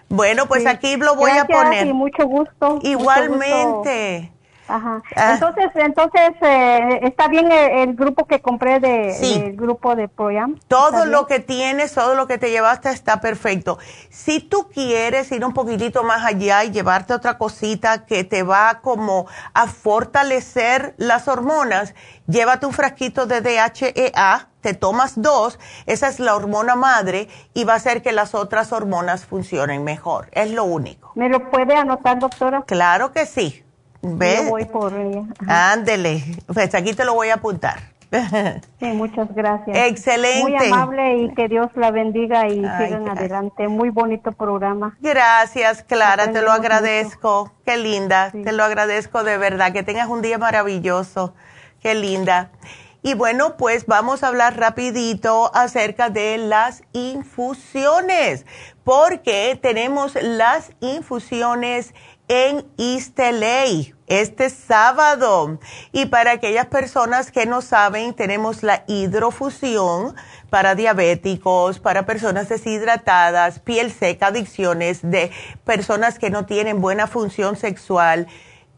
Bueno, pues aquí lo voy a poner. Y mucho gusto. Igualmente. Ajá. Ah. Entonces, entonces eh, está bien el, grupo que compré de, del grupo de Proyam. Todo lo que tienes, todo lo que te llevaste está perfecto. Si tú quieres ir un poquitito más allá y llevarte otra cosita que te va como a fortalecer las hormonas, llévate un frasquito de DHEA, te tomas dos, esa es la hormona madre y va a hacer que las otras hormonas funcionen mejor. Es lo único. ¿Me lo puede anotar, doctora? Claro que sí. Yo voy por ella. Ándele, pues aquí te lo voy a apuntar. Sí, muchas gracias. Excelente. Muy amable y que Dios la bendiga y sigan adelante. Muy bonito programa. Gracias, Clara, te lo agradezco. Qué linda, te lo agradezco de verdad. Que tengas un día maravilloso. Qué linda. Y bueno, pues vamos a hablar rapidito acerca de las infusiones, porque tenemos las infusiones en East este sábado. Y para aquellas personas que no saben, tenemos la hidrofusión para diabéticos, para personas deshidratadas, piel seca, adicciones, de personas que no tienen buena función sexual,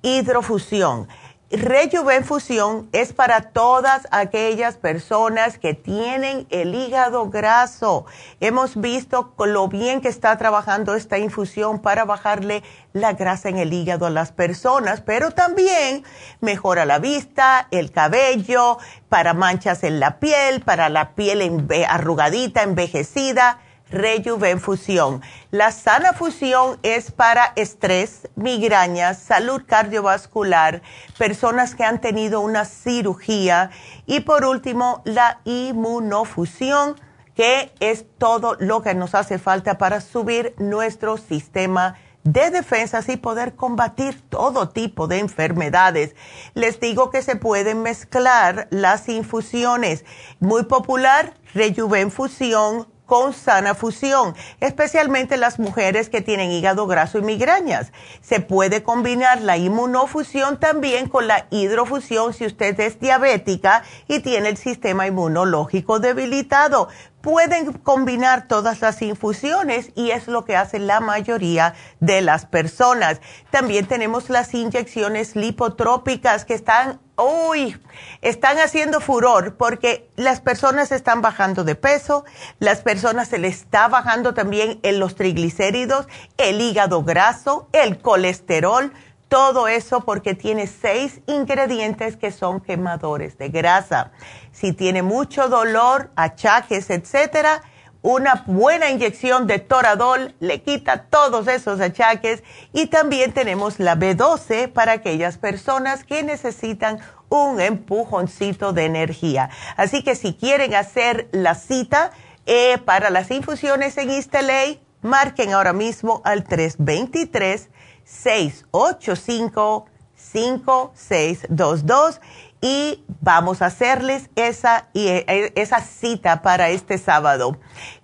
hidrofusión. Rejuvenfusión es para todas aquellas personas que tienen el hígado graso. Hemos visto lo bien que está trabajando esta infusión para bajarle la grasa en el hígado a las personas, pero también mejora la vista, el cabello, para manchas en la piel, para la piel arrugadita, envejecida Rejuvenfusión. La sana fusión es para estrés, migrañas, salud cardiovascular, personas que han tenido una cirugía y por último la inmunofusión, que es todo lo que nos hace falta para subir nuestro sistema de defensas y poder combatir todo tipo de enfermedades. Les digo que se pueden mezclar las infusiones. Muy popular, Rejuvenfusión con sana fusión, especialmente las mujeres que tienen hígado graso y migrañas. Se puede combinar la inmunofusión también con la hidrofusión si usted es diabética y tiene el sistema inmunológico debilitado pueden combinar todas las infusiones y es lo que hace la mayoría de las personas. También tenemos las inyecciones lipotrópicas que están, uy, están haciendo furor porque las personas están bajando de peso, las personas se les está bajando también en los triglicéridos, el hígado graso, el colesterol todo eso porque tiene seis ingredientes que son quemadores de grasa. Si tiene mucho dolor, achaques, etcétera, una buena inyección de Toradol le quita todos esos achaques y también tenemos la B12 para aquellas personas que necesitan un empujoncito de energía. Así que si quieren hacer la cita eh, para las infusiones en Isteley, marquen ahora mismo al 323 685-5622 y vamos a hacerles esa, eh, esa cita para este sábado.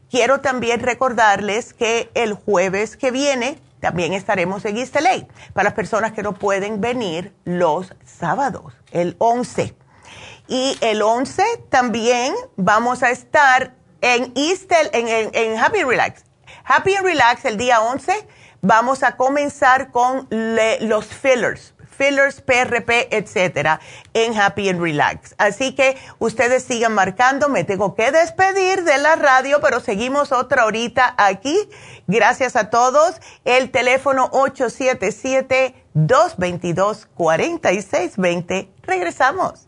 Quiero también recordarles que el jueves que viene también estaremos en East para las personas que no pueden venir los sábados, el 11. Y el 11 también vamos a estar en East en, en, en Happy Relax. Happy and Relax el día 11 vamos a comenzar con los fillers, fillers, PRP, etcétera, en Happy and Relax. Así que ustedes sigan marcando, me tengo que despedir de la radio, pero seguimos otra horita aquí. Gracias a todos. El teléfono 877-222-4620. Regresamos.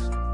podcast.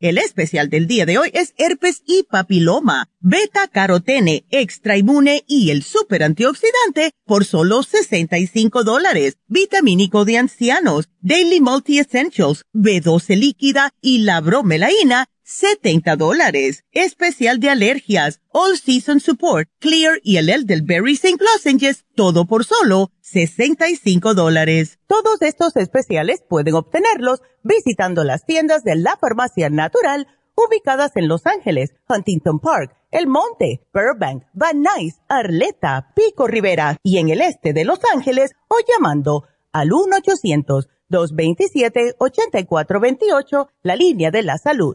El especial del día de hoy es herpes y papiloma, beta carotene, extra inmune y el super antioxidante por solo 65 dólares. Vitamínico de ancianos, Daily Multi Essentials, B12 líquida y la bromelaína 70 dólares. Especial de alergias, All Season Support, Clear y el Elderberry St. Lozenges, todo por solo 65 dólares. Todos estos especiales pueden obtenerlos visitando las tiendas de la Farmacia Natural ubicadas en Los Ángeles, Huntington Park, El Monte, Burbank, Van Nuys, Arleta, Pico Rivera y en el este de Los Ángeles o llamando al 1-800-227-8428, la línea de la salud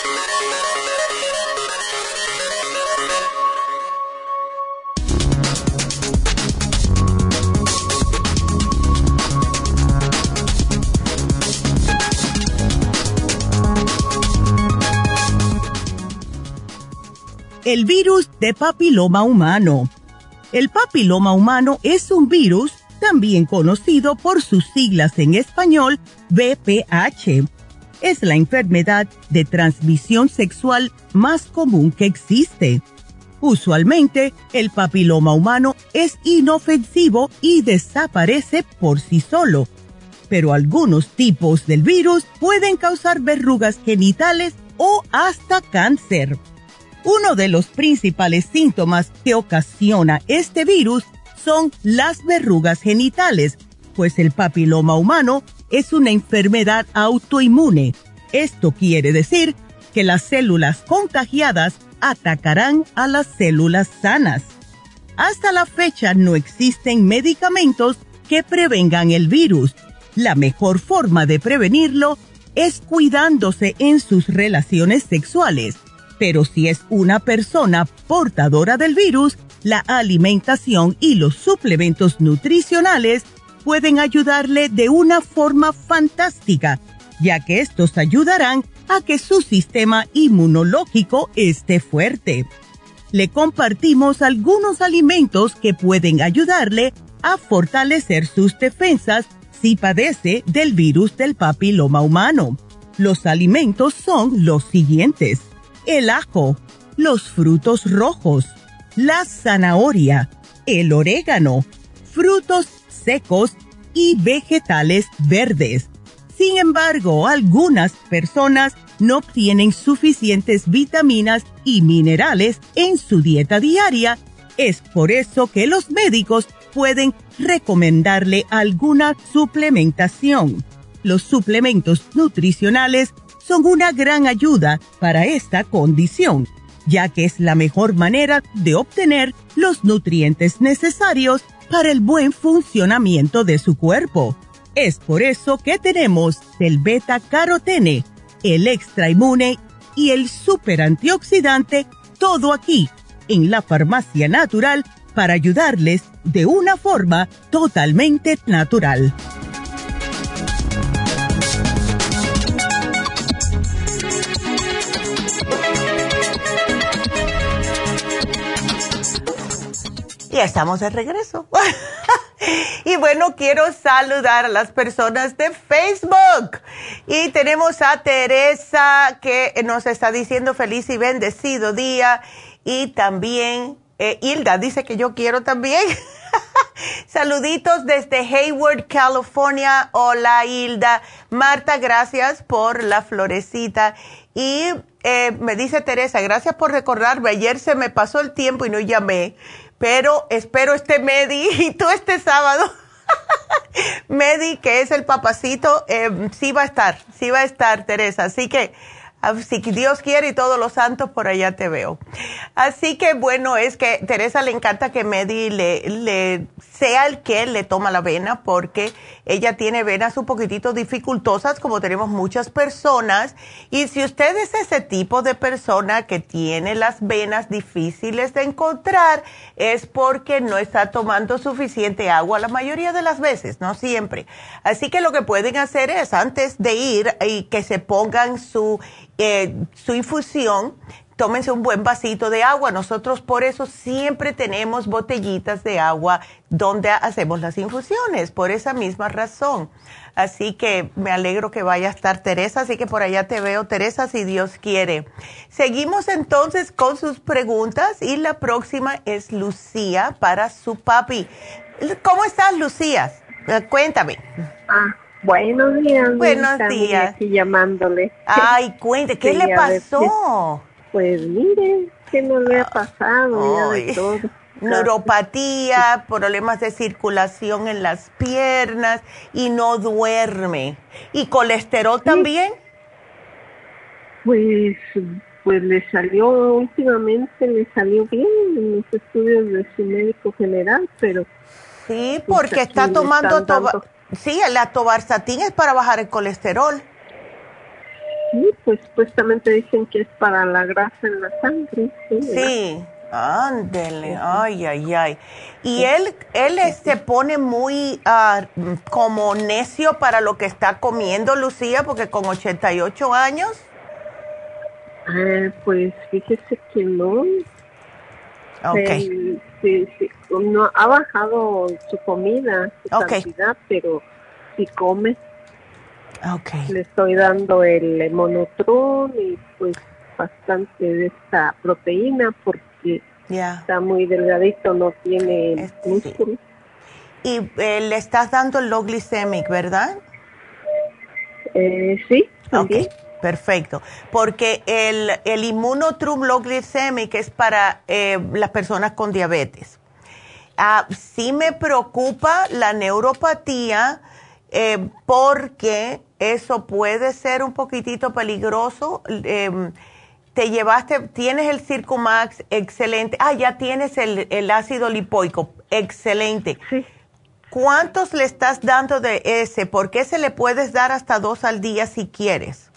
El virus de papiloma humano. El papiloma humano es un virus también conocido por sus siglas en español VPH. Es la enfermedad de transmisión sexual más común que existe. Usualmente, el papiloma humano es inofensivo y desaparece por sí solo, pero algunos tipos del virus pueden causar verrugas genitales o hasta cáncer. Uno de los principales síntomas que ocasiona este virus son las verrugas genitales, pues el papiloma humano es una enfermedad autoinmune. Esto quiere decir que las células contagiadas atacarán a las células sanas. Hasta la fecha no existen medicamentos que prevengan el virus. La mejor forma de prevenirlo es cuidándose en sus relaciones sexuales pero si es una persona portadora del virus, la alimentación y los suplementos nutricionales pueden ayudarle de una forma fantástica, ya que estos ayudarán a que su sistema inmunológico esté fuerte. Le compartimos algunos alimentos que pueden ayudarle a fortalecer sus defensas si padece del virus del papiloma humano. Los alimentos son los siguientes el ajo, los frutos rojos, la zanahoria, el orégano, frutos secos y vegetales verdes. Sin embargo, algunas personas no obtienen suficientes vitaminas y minerales en su dieta diaria. Es por eso que los médicos pueden recomendarle alguna suplementación. Los suplementos nutricionales son una gran ayuda para esta condición, ya que es la mejor manera de obtener los nutrientes necesarios para el buen funcionamiento de su cuerpo. Es por eso que tenemos el beta carotene, el extra inmune y el super antioxidante, todo aquí en la farmacia natural para ayudarles de una forma totalmente natural. Y estamos de regreso. [laughs] y bueno, quiero saludar a las personas de Facebook. Y tenemos a Teresa que nos está diciendo feliz y bendecido día. Y también eh, Hilda dice que yo quiero también. [laughs] Saluditos desde Hayward, California. Hola Hilda. Marta, gracias por la florecita. Y eh, me dice Teresa, gracias por recordarme. Ayer se me pasó el tiempo y no llamé pero espero este Medi [laughs] y tú este sábado. [laughs] Medi, que es el papacito, eh, sí va a estar, sí va a estar, Teresa. Así que si Dios quiere y todos los santos, por allá te veo. Así que bueno, es que Teresa le encanta que Medi le, le sea el que le toma la vena, porque ella tiene venas un poquitito dificultosas, como tenemos muchas personas. Y si usted es ese tipo de persona que tiene las venas difíciles de encontrar, es porque no está tomando suficiente agua la mayoría de las veces, no siempre. Así que lo que pueden hacer es, antes de ir y que se pongan su eh, su infusión, tómense un buen vasito de agua. Nosotros por eso siempre tenemos botellitas de agua donde hacemos las infusiones, por esa misma razón. Así que me alegro que vaya a estar Teresa, así que por allá te veo Teresa si Dios quiere. Seguimos entonces con sus preguntas y la próxima es Lucía para su papi. ¿Cómo estás Lucía? Cuéntame. Ah Buenos días. Buenos días. Aquí llamándole. Ay, cuente, ¿qué le [laughs] pasó? pues mire, ¿qué no le ha pasado? [laughs] Neuropatía, problemas de circulación en las piernas y no duerme. ¿Y colesterol también? Pues, pues le salió últimamente, le salió bien en los estudios de su médico general, pero... Sí, pues porque está tomando... Sí, el atobarsatín es para bajar el colesterol. Sí, pues supuestamente dicen que es para la grasa en la sangre. Sí, ándele, ay, ay, ay. Y él, él se pone muy uh, como necio para lo que está comiendo, Lucía, porque con 88 años. Eh, pues fíjese que no. Ok. Sí, sí, no ha bajado su comida, su cantidad, pero si come. Okay. Le estoy dando el monotron y pues bastante de esta proteína porque está muy delgadito, no tiene este, músculo. Y eh, le estás dando el low glycemic, ¿verdad? Eh, sí, también. Perfecto, porque el, el inmunotrum low glycemic es para eh, las personas con diabetes. Ah, sí me preocupa la neuropatía eh, porque eso puede ser un poquitito peligroso. Em, te llevaste, tienes el Circumax, excelente. Ah, ya tienes el, el ácido lipoico, excelente. Sí. ¿Cuántos le estás dando de ese? Porque se le puedes dar hasta dos al día si quieres.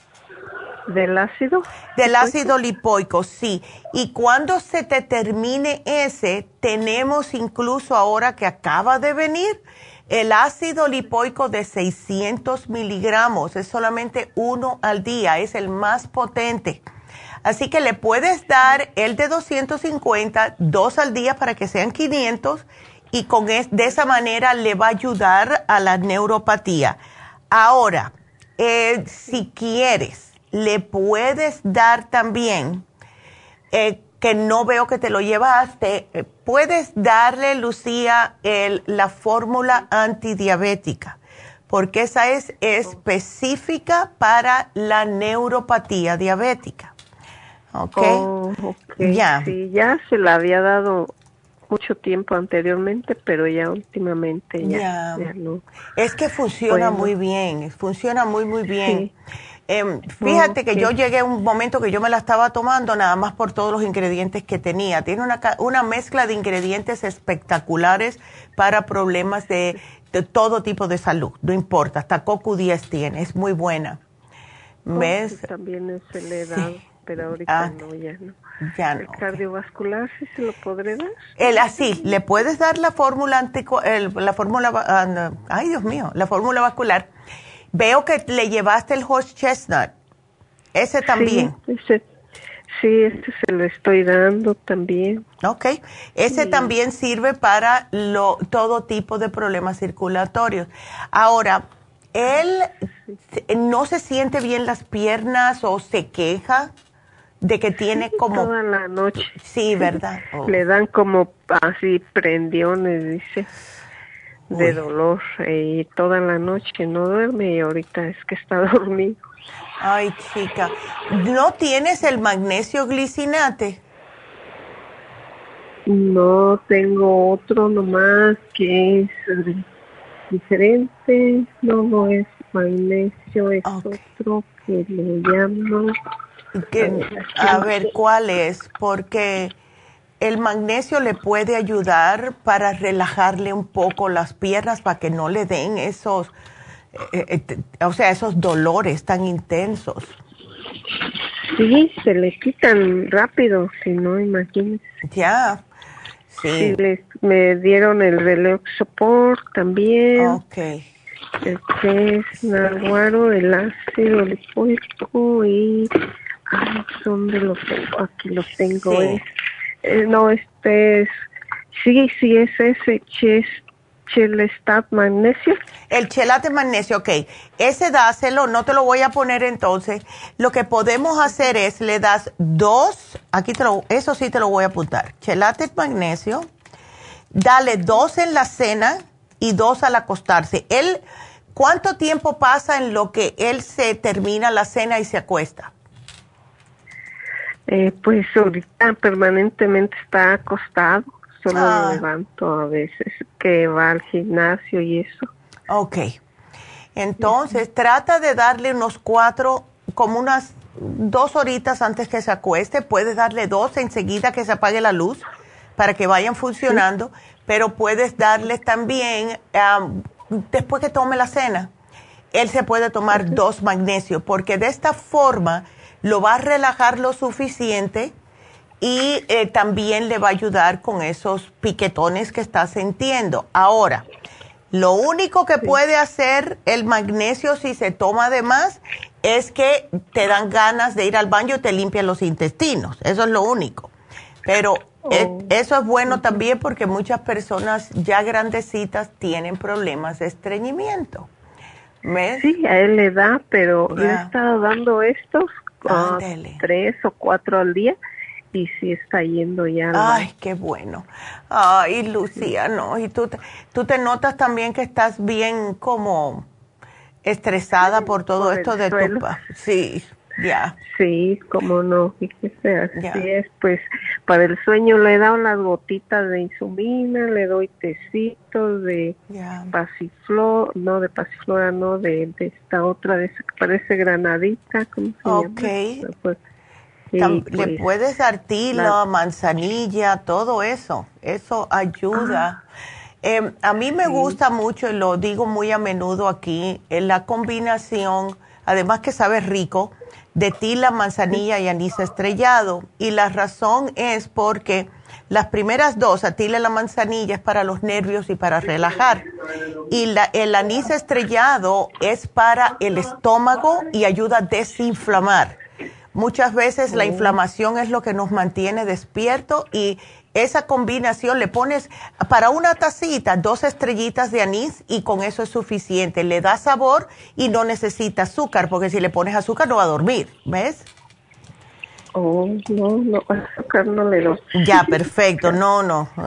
¿Del ácido? Del ácido lipoico, sí. Y cuando se te termine ese, tenemos incluso ahora que acaba de venir el ácido lipoico de 600 miligramos. Es solamente uno al día, es el más potente. Así que le puedes dar el de 250, dos al día para que sean 500 y con de esa manera le va a ayudar a la neuropatía. Ahora, eh, si quieres, le puedes dar también, eh, que no veo que te lo llevaste, eh, puedes darle, Lucía, el, la fórmula antidiabética, porque esa es específica para la neuropatía diabética. ¿Ok? Oh, Ya. Sí, ya se la había dado mucho tiempo anteriormente, pero ya últimamente ya, no. Es que funciona muy bien, funciona muy, muy bien. Em, fíjate que yo llegué a un momento que yo me la estaba tomando nada más por todos los ingredientes que tenía. Tiene una, una mezcla de ingredientes espectaculares para problemas de, todo tipo de salud, no importa, hasta CoQ10 tiene, es muy buena. ¿Ves? también se le da, pero ahorita ah, no, ya no. Ya ¿El cardiovascular sí se lo podré dar? El así, le puedes dar la fórmula antico, la fórmula, ah, ay Dios mío, la fórmula vascular Veo que le llevaste el horse chestnut. Ese también. Sí, ese, sí, este se lo estoy dando también. Ok. Ese también sirve para lo, todo tipo de problemas circulatorios. Ahora, ¿él no se siente bien las piernas o se queja de que tiene como... Toda la noche. Sí, ¿verdad? Le dan como así prendiones, dice de dolor y toda la noche no duerme y ahorita es que está [laughs] dormido. Ay, chica, ¿no tienes el magnesio glicinate? No, tengo otro nomás que es diferente, no, no es magnesio, es otro que le llamo... a ver, ¿cuál es? Porque el magnesio le puede ayudar para relajarle un poco las piernas para que no le den esos, eh, eh, o sea, esos dolores tan intensos. Sí, se le quitan rápido, si no, imagínese. Ya, sí. me dieron el Relax Support también. Ok. El es Naguaro, el ácido lipoico y... Ay, ¿dónde lo tengo? Aquí lo tengo. Es eh, no, este es, sí, sí, es ese chelestat magnesio. El chelate magnesio, ok. Ese dáselo, no te lo voy a poner entonces. Lo que podemos hacer es, le das dos, aquí te lo, eso sí te lo voy a apuntar. Chelate magnesio, dale dos en la cena y dos al acostarse. Él, ¿cuánto tiempo pasa en lo que él se termina la cena y se acuesta? Eh, pues ahorita permanentemente está acostado, solo ah. levanto a veces que va al gimnasio y eso. Ok, entonces trata de darle unos cuatro, como unas dos horitas antes que se acueste, puedes darle dos enseguida que se apague la luz para que vayan funcionando, pero puedes darle también después que tome la cena. Él se puede tomar dos magnesios, porque de esta forma lo va a relajar lo suficiente y eh, también le va a ayudar con esos piquetones que está sintiendo. Ahora, lo único que puede hacer el magnesio si se toma de más es que te dan ganas de ir al baño y te limpian los intestinos. Eso es lo único. Pero eh, oh. eso es bueno también porque muchas personas ya grandecitas tienen problemas de estreñimiento. Sí, a él le da, pero le he estado dando estos tres o cuatro al día y sí está yendo ya. Ay, qué bueno. Ay, Lucía, no. Y tú te, tú te notas también que estás bien como estresada por todo esto de tu... Sí, ya. Sí, como no, fíjese, así es. Pues para el sueño le he dado las gotitas de insulina, le doy tecitos de pasiflor, no de pasiflora, no de, esta otra, de esa que parece granadita, ¿cómo se okay. Pues, le pues, puedes dar tilo, manzanilla, todo eso, eso ayuda. Em, a mí me gusta mucho, y lo digo muy a menudo aquí, en la combinación, además que sabe rico, de tila, manzanilla y anís estrellado. Y la razón es porque las primeras dos, tila y la manzanilla, es para los nervios y para relajar. Y la, el anís estrellado es para el estómago y ayuda a desinflamar. Muchas veces la inflamación es lo que nos mantiene despierto y esa combinación le pones para una tacita dos estrellitas de anís y con eso es suficiente. Le da sabor y no necesita azúcar, porque si le pones azúcar no va a dormir, ¿ves? Oh, no, no, azúcar no le doy. Ya, perfecto, no, no. [laughs]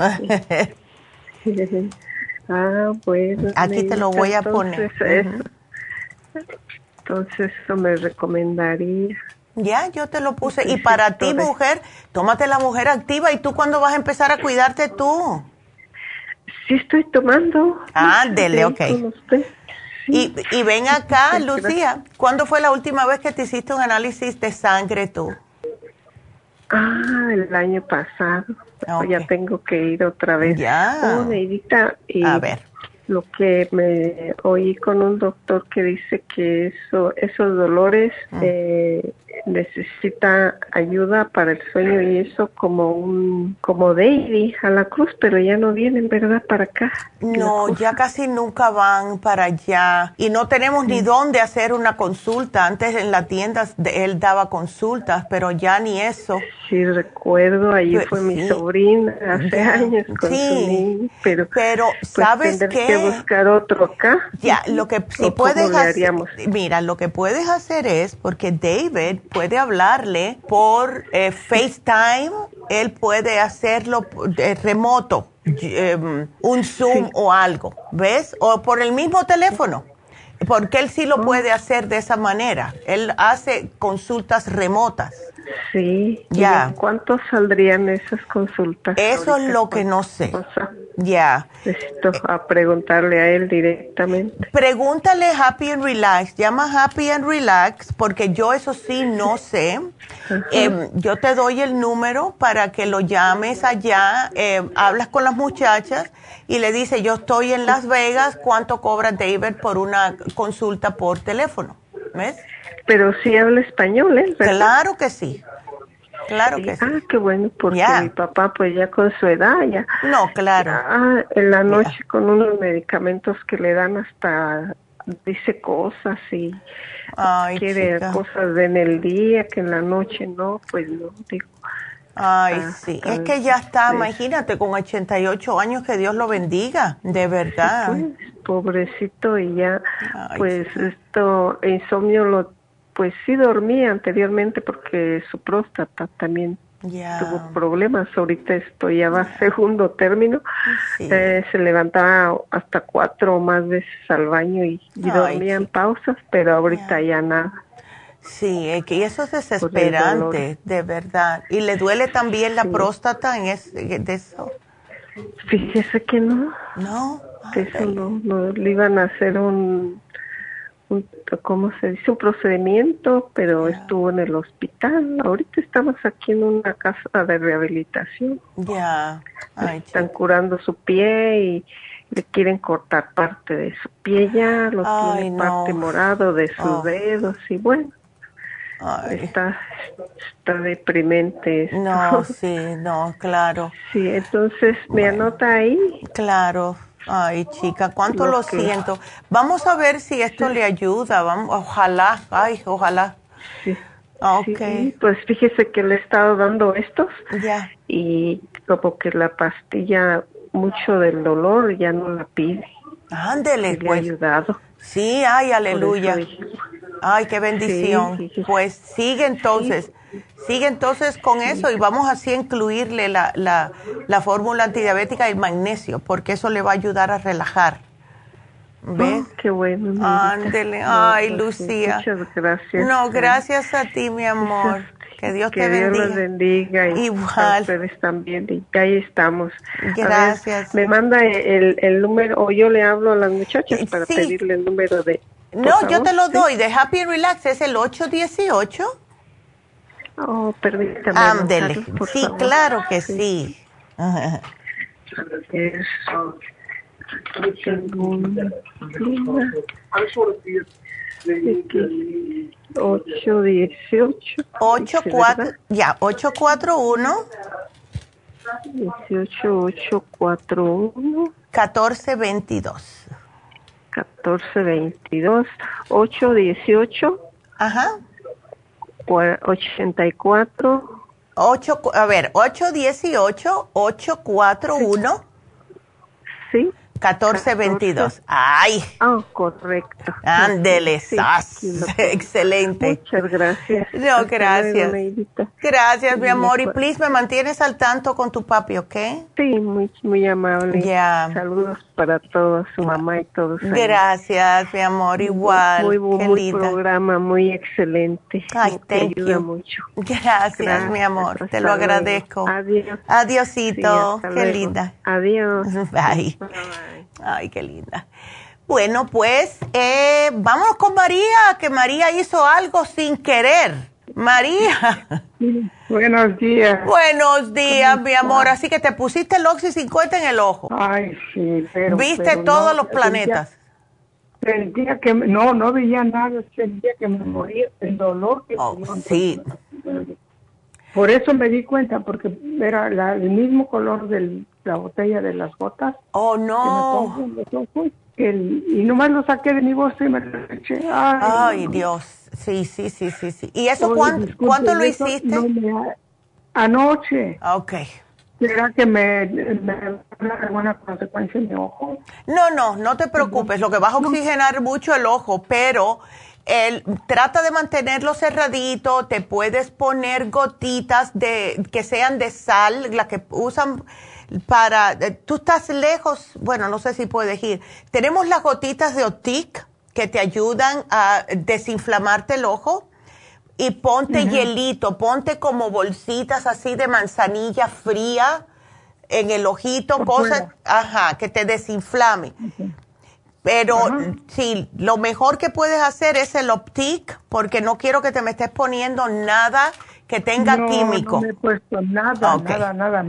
Ah, bueno. Aquí te lo voy a entonces, poner. Eso, entonces, eso me recomendaría. Ya, yo te lo puse. Y para ti, mujer, tómate la mujer activa. ¿Y tú cuándo vas a empezar a cuidarte tú? Sí, estoy tomando. Ándele, ok. Con usted. Y, y ven acá, [laughs] Sí, Lucía, ¿cuándo fue la última vez que te hiciste un análisis de sangre tú? Ah, el año pasado. Ah, Ya tengo que ir otra vez. Ya. Oh, Neidita, y A ver. Lo que me oí con un doctor que dice que eso, esos dolores Ah. eh, necesita ayuda para el sueño y eso como un como David a la cruz, pero ya no vienen, ¿verdad? Para acá. No, ya casi nunca van para allá y no tenemos ni dónde hacer una consulta. Antes en la tienda él daba consultas, pero ya ni eso. Sí, recuerdo, allí Pues, fue mi sobrina hace años con sí. su niño, pero, Pero, pues ¿sabes qué? Que buscar otro acá. Ya, lo que si ¿O cómo puedes hacer, mira, lo que puedes hacer es, porque David puede hablarle por eh, FaceTime, él puede hacerlo eh, remoto, eh, un Zoom o algo, ¿ves? O por el mismo teléfono, porque él sí lo puede hacer de esa manera. Él hace consultas remotas. Sí. ¿Y Ya. en ¿Cuánto saldrían esas consultas? Eso es lo que no sé. Ya. necesito a preguntarle a él directamente. Pregúntale Happy and Relax, llama Happy and Relax, porque yo eso sí no sé. Eh, yo te doy el número para que lo llames allá, eh, hablas con las muchachas y le dices, yo estoy en Las Vegas, ¿cuánto cobra David por una consulta por teléfono? ¿Ves? Pero sí habla español, ¿eh? ¿Verdad? Claro que sí, claro que sí. Ah, qué bueno, porque mi papá, pues ya con su edad, ya. No, claro. Ah, en la noche con unos medicamentos que le dan hasta dice cosas y Ay, quiere chica. cosas de en el día que en la noche no, pues no, digo. Ay, Ah, sí, es que ya está, imagínate, con 88 años, que Dios lo bendiga, de verdad. Pues, pobrecito y ya, Ay, pues esto, insomnio lo, pues sí dormía anteriormente porque su próstata también tuvo problemas. Ahorita esto ya va [laughs] a segundo término. Sí. Eh, se levantaba hasta cuatro o más veces al baño y, dormía en pausas, pero ahorita ya nada. Sí, es que eso es desesperante, de verdad. Y le duele también la Sí. próstata en es, de eso. Fíjese que no, No. eso no, no, le iban a hacer un, ¿cómo se dice? Un procedimiento, pero estuvo en el hospital. Ahorita estamos aquí en una casa de rehabilitación. Ya. Ay, Están curando su pie y le quieren cortar parte de su pie ya, lo Ay, tiene no. parte morado de sus Oh. dedos y bueno, ay. está, está deprimente. esto. No, sí, no, claro, [laughs] Sí, entonces me anota ahí. claro. Ay, chica, cuánto Lo lo que- siento. Vamos a ver si esto le ayuda. Vamos, ojalá, ay, ojalá. Sí. Ok, Sí, pues fíjese que le he estado dando estos ya. y como que la pastilla, mucho del dolor ya no la pide. Ándele, Y le ha pues. ayudado. Sí, ay, Por aleluya. eso dije, Ay, qué bendición. Sí, sí, sí. Pues sigue entonces, sigue entonces con eso y vamos así a incluirle la, la, la fórmula antidiabética y el magnesio, porque eso le va a ayudar a relajar. ¿Ves? "Oh, qué bueno. Neidita". Ándele, ay, pues, Lucía. Muchas gracias. No, gracias a ti, mi amor. [laughs] Que Dios que te Dios bendiga. los bendiga y Igual. ustedes también. Y ahí estamos. Ver, Gracias. me manda el, el número o yo le hablo a las muchachas Eh, para pedirle el número de. No, yo te lo ¿sí? doy. De Happy and Relax es el 818. Oh, permítame. Ándele. Sí, favor. claro que sí. Ajá. Es, tengo una pluma. Aquí, 818. 84, ya, 841 18841 1422. 1422 818 Ajá. 84 8, a ver, 818 841 sí 1422. Ay. Ah, correcto. Ándele, [laughs] Excelente. Muchas gracias. No, gracias. gracias, mi amor. Y please me mantienes al tanto con tu papi, ¿ok? Sí, muy, muy amable. Ya. Saludos para todos, su mamá y todos. Gracias, mi amor. Igual. Muy, muy, muy programa, muy excelente. Ay, thank ayuda you. mucho. Gracias, mi amor. Te lo Hasta luego. agradezco. Adiós. Adiosito. Sí, hasta qué luego. linda. Adiós. [laughs] Bye. Ay, qué linda. Bueno, pues eh, vámonos con María, que María hizo algo sin querer. María. [laughs] Buenos días. Buenos días, mi amor. Así que te pusiste el Oxy 50 en el ojo. Ay, sí, pero... Viste pero todos no, los planetas. Sentía, sentía que... No, no veía nada. Sentía que me moría el dolor. Que Oh, sí. Por eso me di cuenta, porque era la- el mismo color de la botella de las gotas. Oh, que me no. pongo en los ojos, el- y nomás lo saqué de mi bolsa y me lo eché. Ay. Dios. Sí, sí, sí, sí, sí. ¿Y eso Oye, cuán- disculpe, cuánto lo eso hiciste? no me- anoche. Ok. ¿Será que me, me alguna consecuencia en mi ojo? No, no, no te preocupes. Lo que vas a oxigenar mucho el ojo, pero el, trata de mantenerlo cerradito. Te puedes poner gotitas de que sean de sal, las que usan para. eh, Tú estás lejos, bueno, no sé si puedes ir. Tenemos las gotitas de Otic que te ayudan a desinflamarte el ojo. Y ponte hielito, ponte como bolsitas así de manzanilla fría en el ojito, cosas, ajá, que te desinflame. Pero sí, lo mejor que puedes hacer es el Optic, porque no quiero que te me estés poniendo nada que tenga no, químico. No me he puesto nada, nada, nada.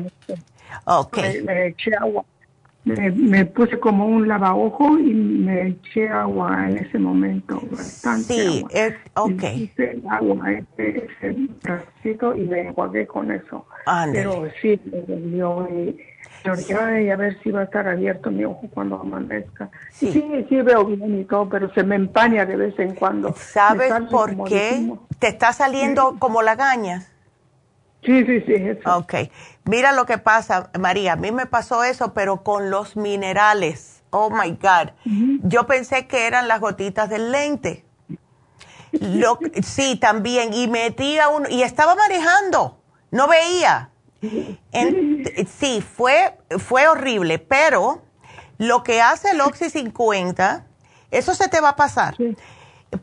Ok. me- me eché agua. Me, me puse como un lavaojo y me eché agua en ese momento. Bastante Sí, agua. ok. Agua, ese, ese y me enjuagué con eso. Ándale. Pero sí, me dolió y lloré, "Ay, a ver si va a estar abierto mi ojo cuando amanezca. Sí. Sí, sí, veo bien y todo, pero se me empaña de vez en cuando. ¿Sabes por qué? Te está saliendo como lagañas. Sí, sí, sí, eso. Ok. Mira lo que pasa, María. A mí me pasó eso, pero con los minerales. Oh my God. Yo pensé que eran las gotitas del lente. Lo- [laughs] sí, también. Y metía uno. Y estaba manejando. No veía. En- sí, fue, fue horrible. Pero lo que hace el Oxy 50, eso se te va a pasar.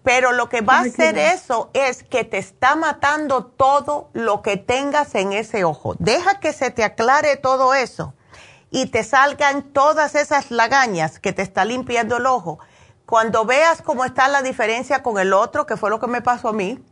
Pero lo que va a hacer eso es que te está matando todo lo que tengas en ese ojo. Deja que se te aclare todo eso y te salgan todas esas lagañas que te está limpiando el ojo. Cuando veas cómo está la diferencia con el otro, que fue lo que me pasó a mí,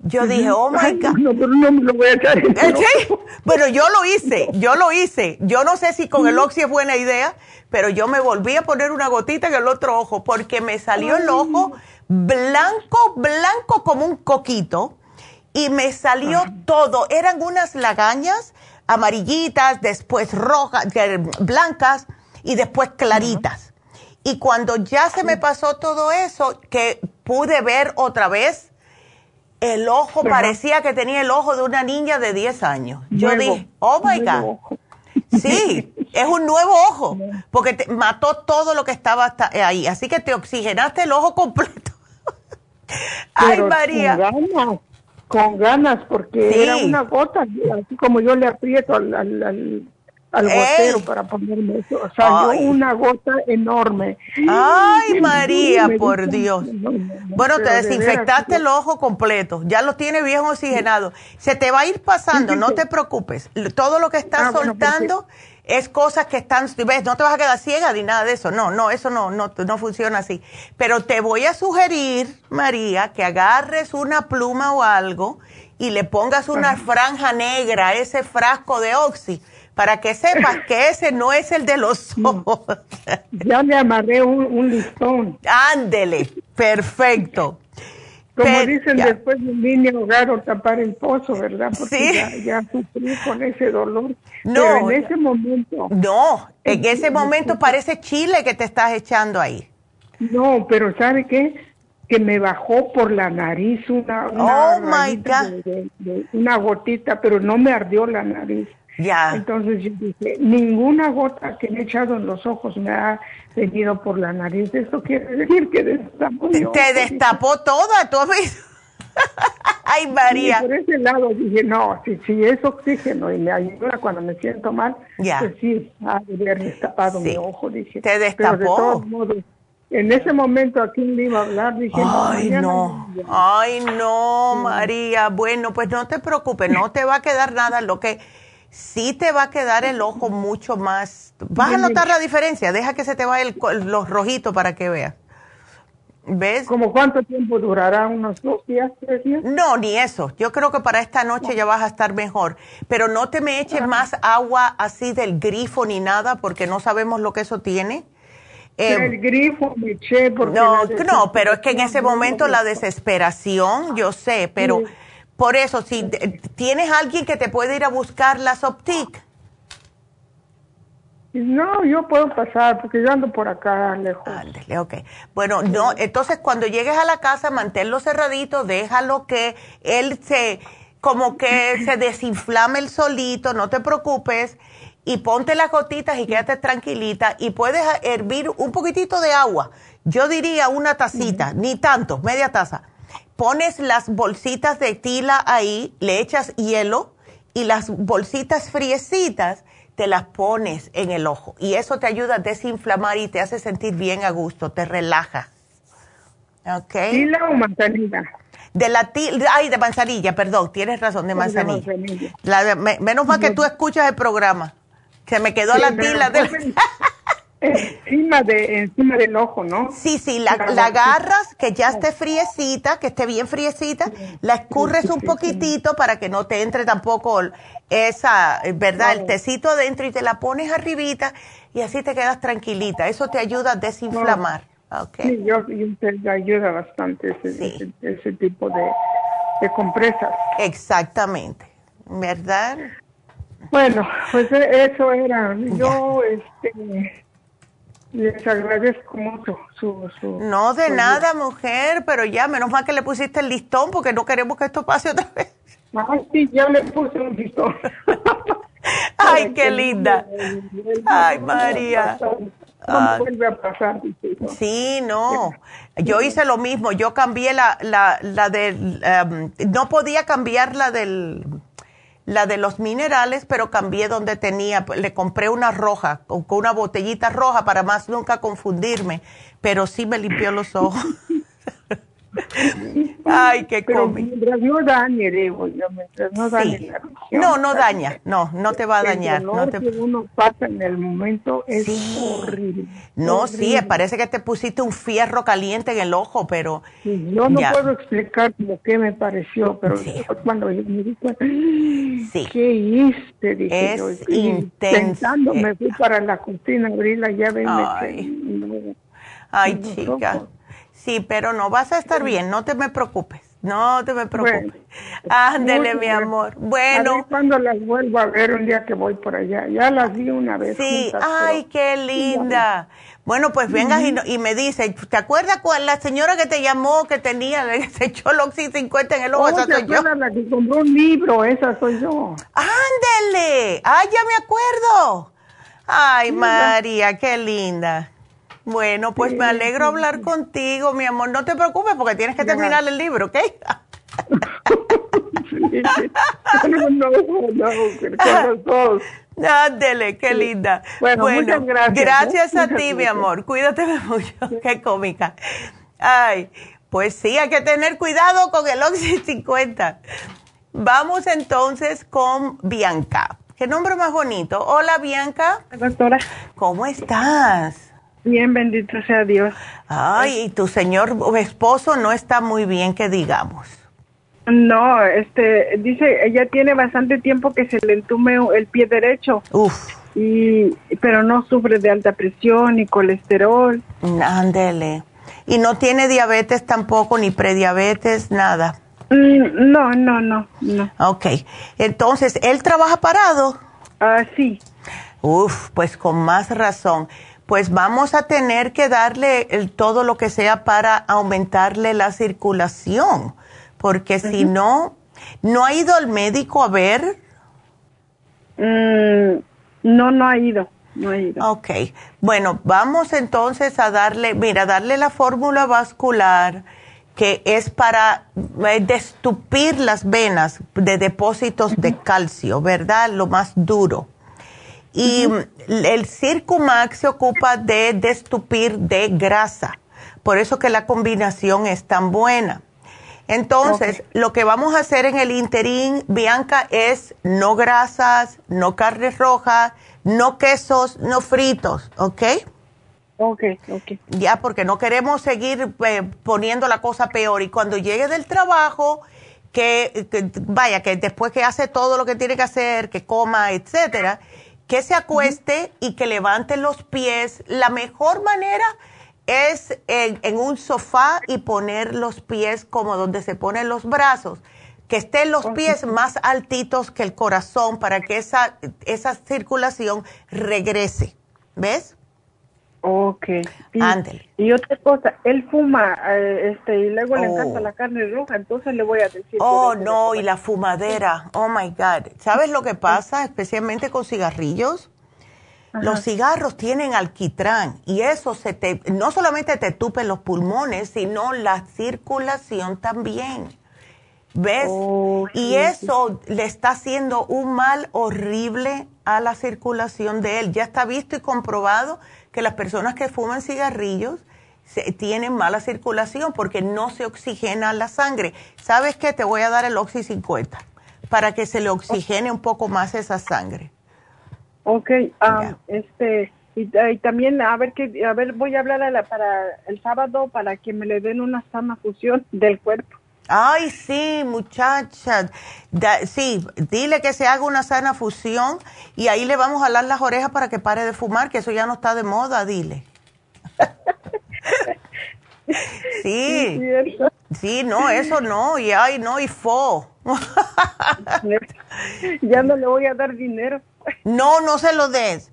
yo dije, oh my God. No, pero no me lo voy a echar Eh, sí. Bueno, yo lo hice, yo lo hice. Yo no sé si con el Oxy es buena idea, pero yo me volví a poner una gotita en el otro ojo porque me salió el ojo blanco, blanco como un coquito y me salió todo. Eran unas lagañas amarillitas, después rojas, blancas y después claritas. Y cuando ya se me pasó todo eso, que pude ver otra vez, el ojo Ajá. parecía que tenía el ojo de una niña de 10 años. Yo Nuevo, dije, oh my nuevo God. Sí, [laughs] es un nuevo ojo, porque te mató todo lo que estaba hasta ahí. Así que te oxigenaste el ojo completo. Ay, María. Con ganas, con ganas, porque Sí. era una gota, así como yo le aprieto al, al, al, al Ey. gotero para ponerme eso. Salió Ay. una gota enorme. Ay, María, me por di Dios. Bueno, te pero desinfectaste el ojo completo. Ya lo tiene bien oxigenado. Se te va a ir pasando, no te preocupes. Todo lo que estás Ah, bueno, soltando es cosas que están, ves, no te vas a quedar ciega ni nada de eso. No, no, eso no, no, no funciona así. Pero te voy a sugerir, María, que agarres una pluma o algo y le pongas una franja negra a ese frasco de Oxy para que sepas que ese no es el de los [laughs] ojos. Ya le amarré un, un listón. Ándele, perfecto. Como Pero- dicen, ya. después de línea hogar o tapar el pozo, ¿verdad? Porque Sí. ya, ya sufrí con ese dolor. No, Pero en ese momento, No, en ese momento parece chile que te estás echando ahí. no, pero ¿sabe qué? Que me bajó por la nariz una, una, Oh, my rayita God. de- de- de- una gotita, pero no me ardió la nariz. Ya. Entonces yo dije, ninguna gota que me he echado en los ojos me ha venido por la nariz. Eso quiere decir que destapó. Te destapó toda, tú [laughs] Ay, María. Y por ese lado dije, no, si, si es oxígeno y me ayuda cuando me siento mal, Ya. pues sí, ha de haber destapado mi ojo, dije. Te Pero de destapó. todos modos, en ese momento a quién le iba a hablar, dije, Ay, no. Ay, no, María. Bueno, pues no te preocupes, no te va a quedar nada. Lo que sí te va a quedar el ojo mucho más. Vas a notar la diferencia. Deja que se te vaya los rojitos para que veas. ¿Ves? ¿Como cuánto tiempo durará? ¿Unos dos días, tres días? No, ni eso. Yo creo que para esta noche ya vas a estar mejor. Pero no te me eches más agua así del grifo ni nada porque no sabemos lo que eso tiene. Eh, el grifo me eché porque... no, no, pero es que en ese momento me- la desesperación, yo sé, pero por eso, si tienes alguien que te puede ir a buscar las Optic, No, yo puedo pasar porque yo ando por acá lejos. Ándale, ok. Bueno, no, entonces cuando llegues a la casa, manténlo cerradito, déjalo que él se, como que [clears throat] se desinflame el solito, no te preocupes, y ponte las gotitas y quédate tranquilita, y puedes hervir un poquitito de agua. Yo diría una tacita, ni tanto, media taza. Pones las bolsitas de tila ahí, le echas hielo, y las bolsitas friecitas te las pones en el ojo y eso te ayuda a desinflamar y te hace sentir bien a gusto, te relaja. ¿Ok? ¿Tila o manzanilla? De la tila, ay, de manzanilla, perdón, tienes razón, de De manzanilla. La de- me- menos mal que tú escuchas el programa. Se me quedó Sí, la tila. de- [laughs] encima, de, encima del ojo, ¿no? Sí, sí, la, la agarras, que ya esté friecita, que esté bien friecita, la escurres un poquitito para que no te entre tampoco esa, eh, ¿verdad? El tecito adentro y te la pones arribita y así te quedas tranquilita. Eso te ayuda a desinflamar. ¿ok? Sí, yo, yo te ayuda bastante ese, ese, ese tipo de, de compresas. Exactamente, ¿verdad? Bueno, pues e- eso era. Yo este, les agradezco mucho su... su No de su nada, mujer, pero ya, menos mal que le pusiste el listón porque no queremos que esto pase otra vez. Ah, sí, ya le puse un listón. [laughs] Ay, qué linda. Ay, María. No Ah. vuelve a pasar. Sí, no. Yo hice lo mismo. Yo cambié la, la, la del, em, no podía cambiar la del, la de los minerales, pero cambié donde tenía, le compré una roja, con, con una botellita roja para más nunca confundirme, pero sí me limpió los [laughs] ojos. [laughs] Ay, qué Pero cómico. mientras no dañe, digo yo, mientras no dañe la visión. No, no daña, no, no te va a El dañar. dolor No, te- que uno pasa en el momento es horrible. no sí, horrible. parece que te pusiste un fierro caliente en el ojo, pero Yo no ya. puedo explicar lo que me pareció, pero cuando yo me di cuenta, ¿qué hice? Dije Es yo. Pensando, me fui para la cocina, abrí la llave y me Ay. Ay, chica. Sí, pero no vas a estar bien, no te me preocupes. No te me preocupes. Bueno. [laughs] Ándele, mi amor. A Bueno, ver cuándo las vuelvo a ver un día que voy por allá. Ya las vi una vez. sí. juntas, Ay, qué linda. Bueno, pues vengas y, no- y me dice, ¿te acuerdas cuál la señora que te llamó que tenía, que [laughs] se echó el Oxy 50 en el ojo? Oh, Esa ¿te soy yo. la que compró un libro? Esa soy yo. Ándele. Ay, ya me acuerdo. Ay, María, qué linda. Bueno, pues me alegro hablar contigo, mi amor. No te preocupes porque tienes que terminar el libro, ¿ok? [laughs] no, no, no, con los dos. Ándele, qué linda. Bueno, muchas gracias, Gracias ¿eh? a Muchas ti, mi gracias. amor. Cuídate [laughs] mucho. Qué cómica. Ay, pues sí, hay que tener cuidado con el Oxy 50. Vamos entonces con Bianca. Qué nombre más bonito. Hola, Bianca. Doctora. ¿Cómo estás? Bien, bendito sea Dios. Ay, y tu señor esposo no está muy bien, que digamos. No, este, dice, ella tiene bastante tiempo que se le entume el pie derecho. Uf. Y, pero no sufre de alta presión ni colesterol. Ándele. Y no tiene diabetes tampoco, ni prediabetes, nada. Mm, No, no, no, no. Ok. Entonces, ¿él trabaja parado? Ah, sí. Uf, pues con más razón. Pues vamos a tener que darle el- todo lo que sea para aumentarle la circulación, porque si no, ¿no ha ido al médico a ver? Mm, no, no ha ido. No ha ido. Ok, bueno, vamos entonces a darle, mira, darle la fórmula vascular que es para eh, destupir las venas de depósitos de calcio, ¿verdad? Lo más duro. Y el Circumax se ocupa de destupir de grasa. Por eso que la combinación es tan buena. Entonces, lo que vamos a hacer en el interín, Bianca, es no grasas, no carnes rojas, no quesos, no fritos, ¿ok? Ok, ok. Ya, porque no queremos seguir eh, poniendo la cosa peor. Y cuando llegue del trabajo, que, vaya, que después que hace todo lo que tiene que hacer, que coma, etcétera, que se acueste y que levante los pies. La mejor manera es en, un sofá y poner los pies como donde se ponen los brazos, que estén los pies más altitos que el corazón para que esa, esa circulación regrese. ¿Ves? Ok. Y, Y otra cosa, él fuma eh, este, y luego le encanta oh. la carne roja, entonces le voy a decir. Oh, no, y la fumadera. Oh, my God. ¿Sabes lo que pasa, especialmente con cigarrillos? Los cigarros tienen alquitrán y eso se te, no solamente te tupe los pulmones, sino la circulación también. ¿Ves? Oh, y eso le está haciendo un mal horrible a la circulación de él. Ya está visto y comprobado que las personas que fuman cigarrillos tienen mala circulación porque no se oxigena la sangre. ¿Sabes qué? Te voy a dar el Oxy 50 para que se le oxigene un poco más esa sangre. Ok, um, este, y, también a ver que, a ver, voy a hablar a la, para el sábado para que me le den una sana fusión del cuerpo. Ay, sí, muchacha. sí, dile que se haga una sana fusión y ahí le vamos a dar las orejas para que pare de fumar, que eso ya no está de moda, dile. [laughs] sí. Sí, no, eso no, y ay, no, y fo. [laughs] ya no le voy a dar dinero. No, no se lo des.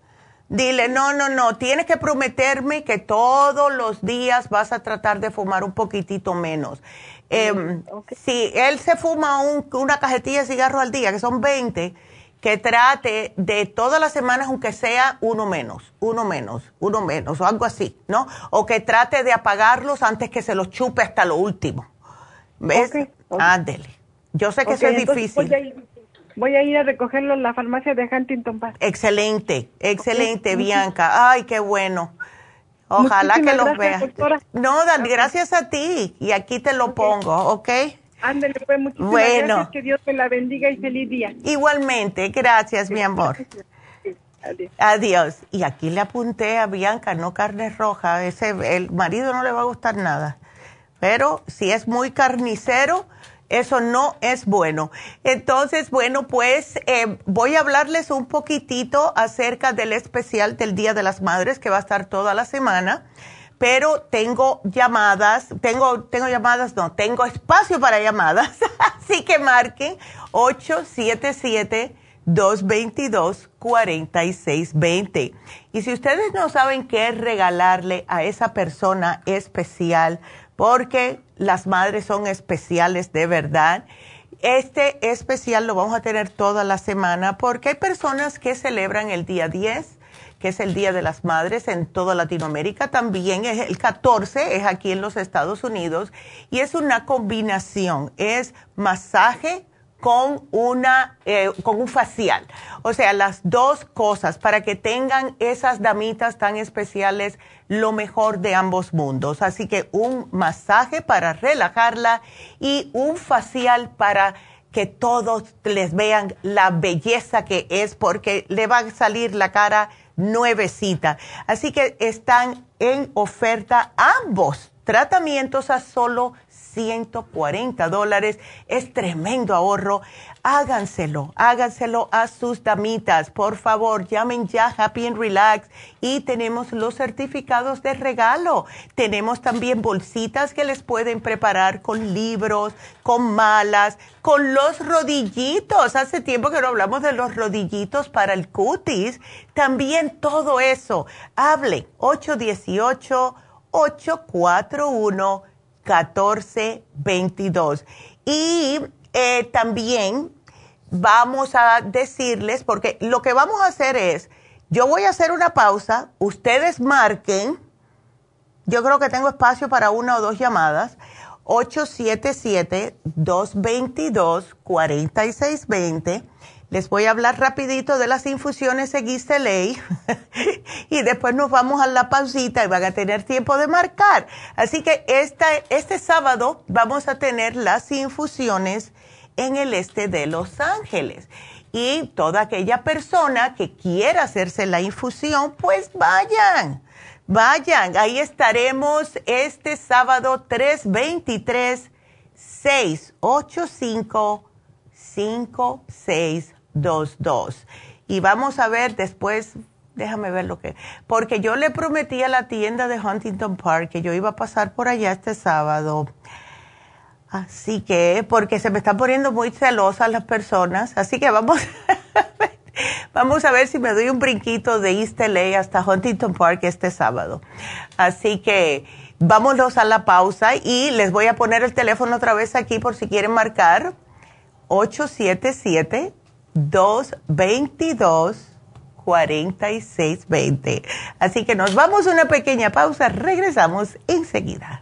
Dile, no, no, no, tienes que prometerme que todos los días vas a tratar de fumar un poquitito menos. Eh, Si él se fuma una cajetilla de cigarros al día, que son 20, que trate de todas las semanas, aunque sea uno menos, uno menos, uno menos, o algo así, ¿no? O que trate de apagarlos antes que se los chupe hasta lo último. ¿Ves? Ándele. Yo sé que eso es difícil. Voy a ir a recogerlo en la farmacia de Huntington Park. Excelente, excelente, Bianca. Ay, qué bueno. Ojalá que los veas. No, Dani, gracias a ti. Y aquí te lo pongo, ¿ok? Ándale, pues muchísimas bueno. gracias. Que Dios te la bendiga y feliz día. Igualmente, gracias, mi amor. Adiós. Adiós. Y aquí le apunté a Bianca, no carne roja. Ese, el marido no le va a gustar nada. Pero si es muy carnicero, eso no es bueno. Entonces, bueno, pues eh, voy a hablarles un poquitito acerca del especial del Día de las Madres que va a estar toda la semana. Pero tengo llamadas, tengo, tengo llamadas, no, tengo espacio para llamadas. [laughs] Así que marquen 877-222-4620. Y si ustedes no saben qué regalarle a esa persona especial, porque las madres son especiales de verdad. Este especial lo vamos a tener toda la semana porque hay personas que celebran el día 10, que es el Día de las Madres en toda Latinoamérica. También es el 14, es aquí en los Estados Unidos. Y es una combinación, es masaje con, una, eh, con un facial. O sea, las dos cosas para que tengan esas damitas tan especiales lo mejor de ambos mundos. Así que un masaje para relajarla y un facial para que todos les vean la belleza que es porque le va a salir la cara nuevecita. Así que están en oferta ambos tratamientos a solo 140 dólares. Es tremendo ahorro. Háganselo, háganselo a sus damitas. Por favor, llamen ya Happy and Relax y tenemos los certificados de regalo. Tenemos también bolsitas que les pueden preparar con libros, con malas, con los rodillitos. Hace tiempo que no hablamos de los rodillitos para el cutis. También todo eso. Hable 818 841 1422. Y eh, también vamos a decirles, porque lo que vamos a hacer es, yo voy a hacer una pausa, ustedes marquen, yo creo que tengo espacio para una o dos llamadas, 877-222-4620. Les voy a hablar rapidito de las infusiones en ley [laughs] y después nos vamos a la pausita y van a tener tiempo de marcar. Así que este sábado vamos a tener las infusiones en el este de Los Ángeles. Y toda aquella persona que quiera hacerse la infusión, pues vayan Vayan, ahí estaremos este sábado 323 685 5622. Y vamos a ver después, déjame ver lo que, porque yo le prometí a la tienda de Huntington Park que yo iba a pasar por allá este sábado. Así que, porque se me están poniendo muy celosas las personas, así que vamos [laughs] Vamos a ver si me doy un brinquito de East LA hasta Huntington Park este sábado. Así que vámonos a la pausa y les voy a poner el teléfono otra vez aquí por si quieren marcar. 877-222-4620. Así que nos vamos a una pequeña pausa. Regresamos enseguida.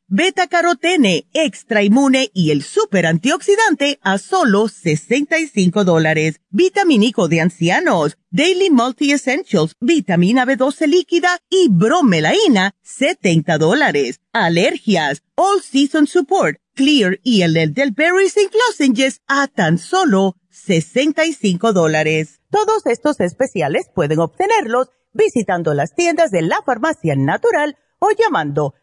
beta carotene, extra inmune y el super antioxidante a solo 65 dólares. Vitamínico de ancianos, Daily Multi Essentials, vitamina B12 líquida y bromelaína, 70 dólares. Alergias, All Season Support, Clear y el del Berries and Lozenges a tan solo 65 dólares. Todos estos especiales pueden obtenerlos visitando las tiendas de la farmacia natural o llamando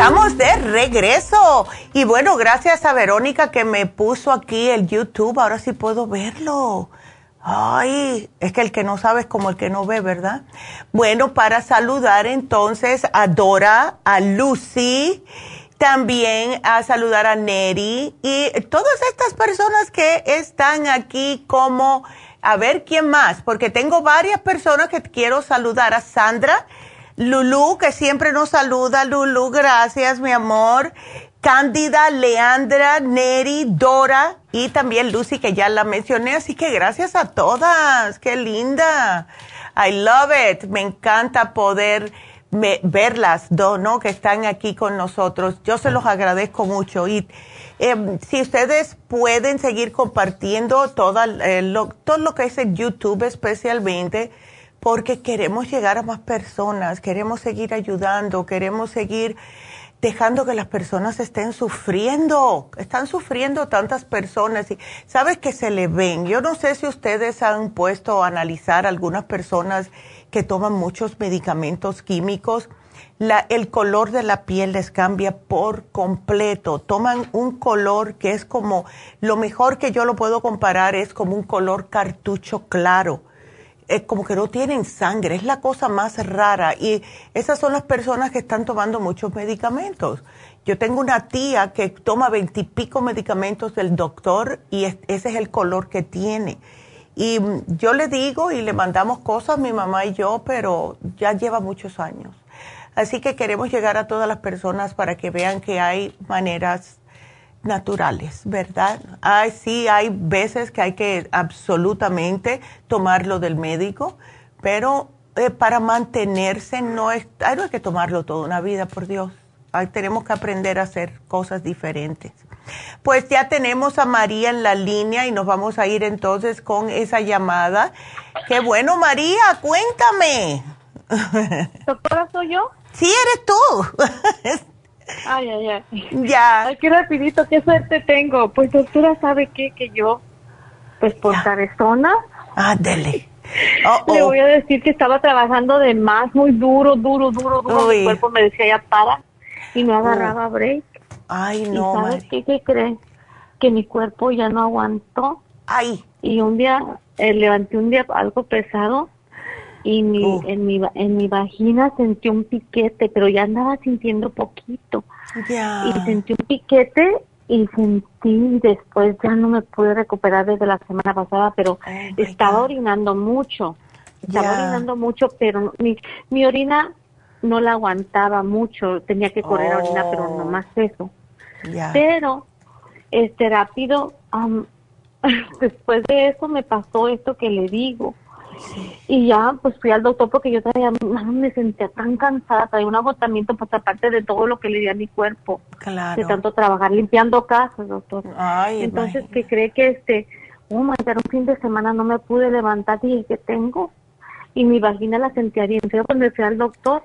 Estamos de regreso. Y bueno, gracias a Verónica que me puso aquí el YouTube. Ahora sí puedo verlo. Ay, es que el que no sabe es como el que no ve, ¿verdad? Bueno, para saludar entonces a Dora, a Lucy, también a saludar a Neri y todas estas personas que están aquí como, a ver quién más, porque tengo varias personas que quiero saludar a Sandra, Lulu, que siempre nos saluda, Lulu, gracias mi amor, Cándida, Leandra, Neri, Dora y también Lucy, que ya la mencioné, así que gracias a todas, qué linda, I love it, me encanta poder verlas, ¿no? Que están aquí con nosotros. Yo se los agradezco mucho. Y em, si ustedes pueden seguir compartiendo toda, eh, lo, todo lo que es en YouTube especialmente, porque queremos llegar a más personas, queremos seguir ayudando, queremos seguir dejando que las personas estén sufriendo. Están sufriendo tantas personas y sabes que se le ven. Yo no sé si ustedes han puesto a analizar algunas personas que toman muchos medicamentos químicos, la, el color de la piel les cambia por completo. Toman un color que es como, lo mejor que yo lo puedo comparar es como un color cartucho claro. Es como que no tienen sangre, es la cosa más rara. Y esas son las personas que están tomando muchos medicamentos. Yo tengo una tía que toma veintipico medicamentos del doctor y ese es el color que tiene y yo le digo y le mandamos cosas, mi mamá y yo, pero ya lleva muchos años. Así que queremos llegar a todas las personas para que vean que hay maneras naturales, ¿verdad? Ay, sí, hay veces que hay que absolutamente tomarlo del médico, pero eh, para mantenerse no es, no hay que tomarlo toda una vida, por Dios. tenemos que aprender a hacer cosas diferentes. Pues ya tenemos a María en la línea y nos vamos a ir entonces con esa llamada. Qué bueno, María, cuéntame. ¿Doctora soy yo? Sí, eres tú. [laughs] ay, ay, ay. Ya. Ay, qué rapidito, qué suerte tengo. Pues doctora, ¿sabe qué? Que yo, pues por cabezona. Ándele. Le voy a decir que estaba trabajando de más, muy duro, duro, duro, duro. Mi cuerpo me decía ya para y no agarraba break. Ay, no. ¿Y sabes qué, qué creen? Que mi cuerpo ya no aguantó. Ay. Y un día, eh, levanté un día algo pesado y mi, en, mi, en mi vagina sentí un piquete, pero ya andaba sintiendo poquito. Y sentí un piquete y sentí después ya no me pude recuperar desde la semana pasada, pero oh, estaba orinando mucho. Estaba orinando mucho, pero mi, mi orina no la aguantaba mucho, tenía que correr a orinar, pero no más eso. Pero, este, rápido, [laughs] después de eso me pasó esto que le digo. Y ya, pues fui al doctor porque yo todavía me sentía tan cansada, traía un agotamiento, pues aparte de todo lo que le di a mi cuerpo. Claro. De tanto trabajar limpiando casas, doctor. Entonces, que cree que este, oh my un fin de semana no me pude levantar y que tengo. Y mi vagina la sentía bien feo cuando fui al doctor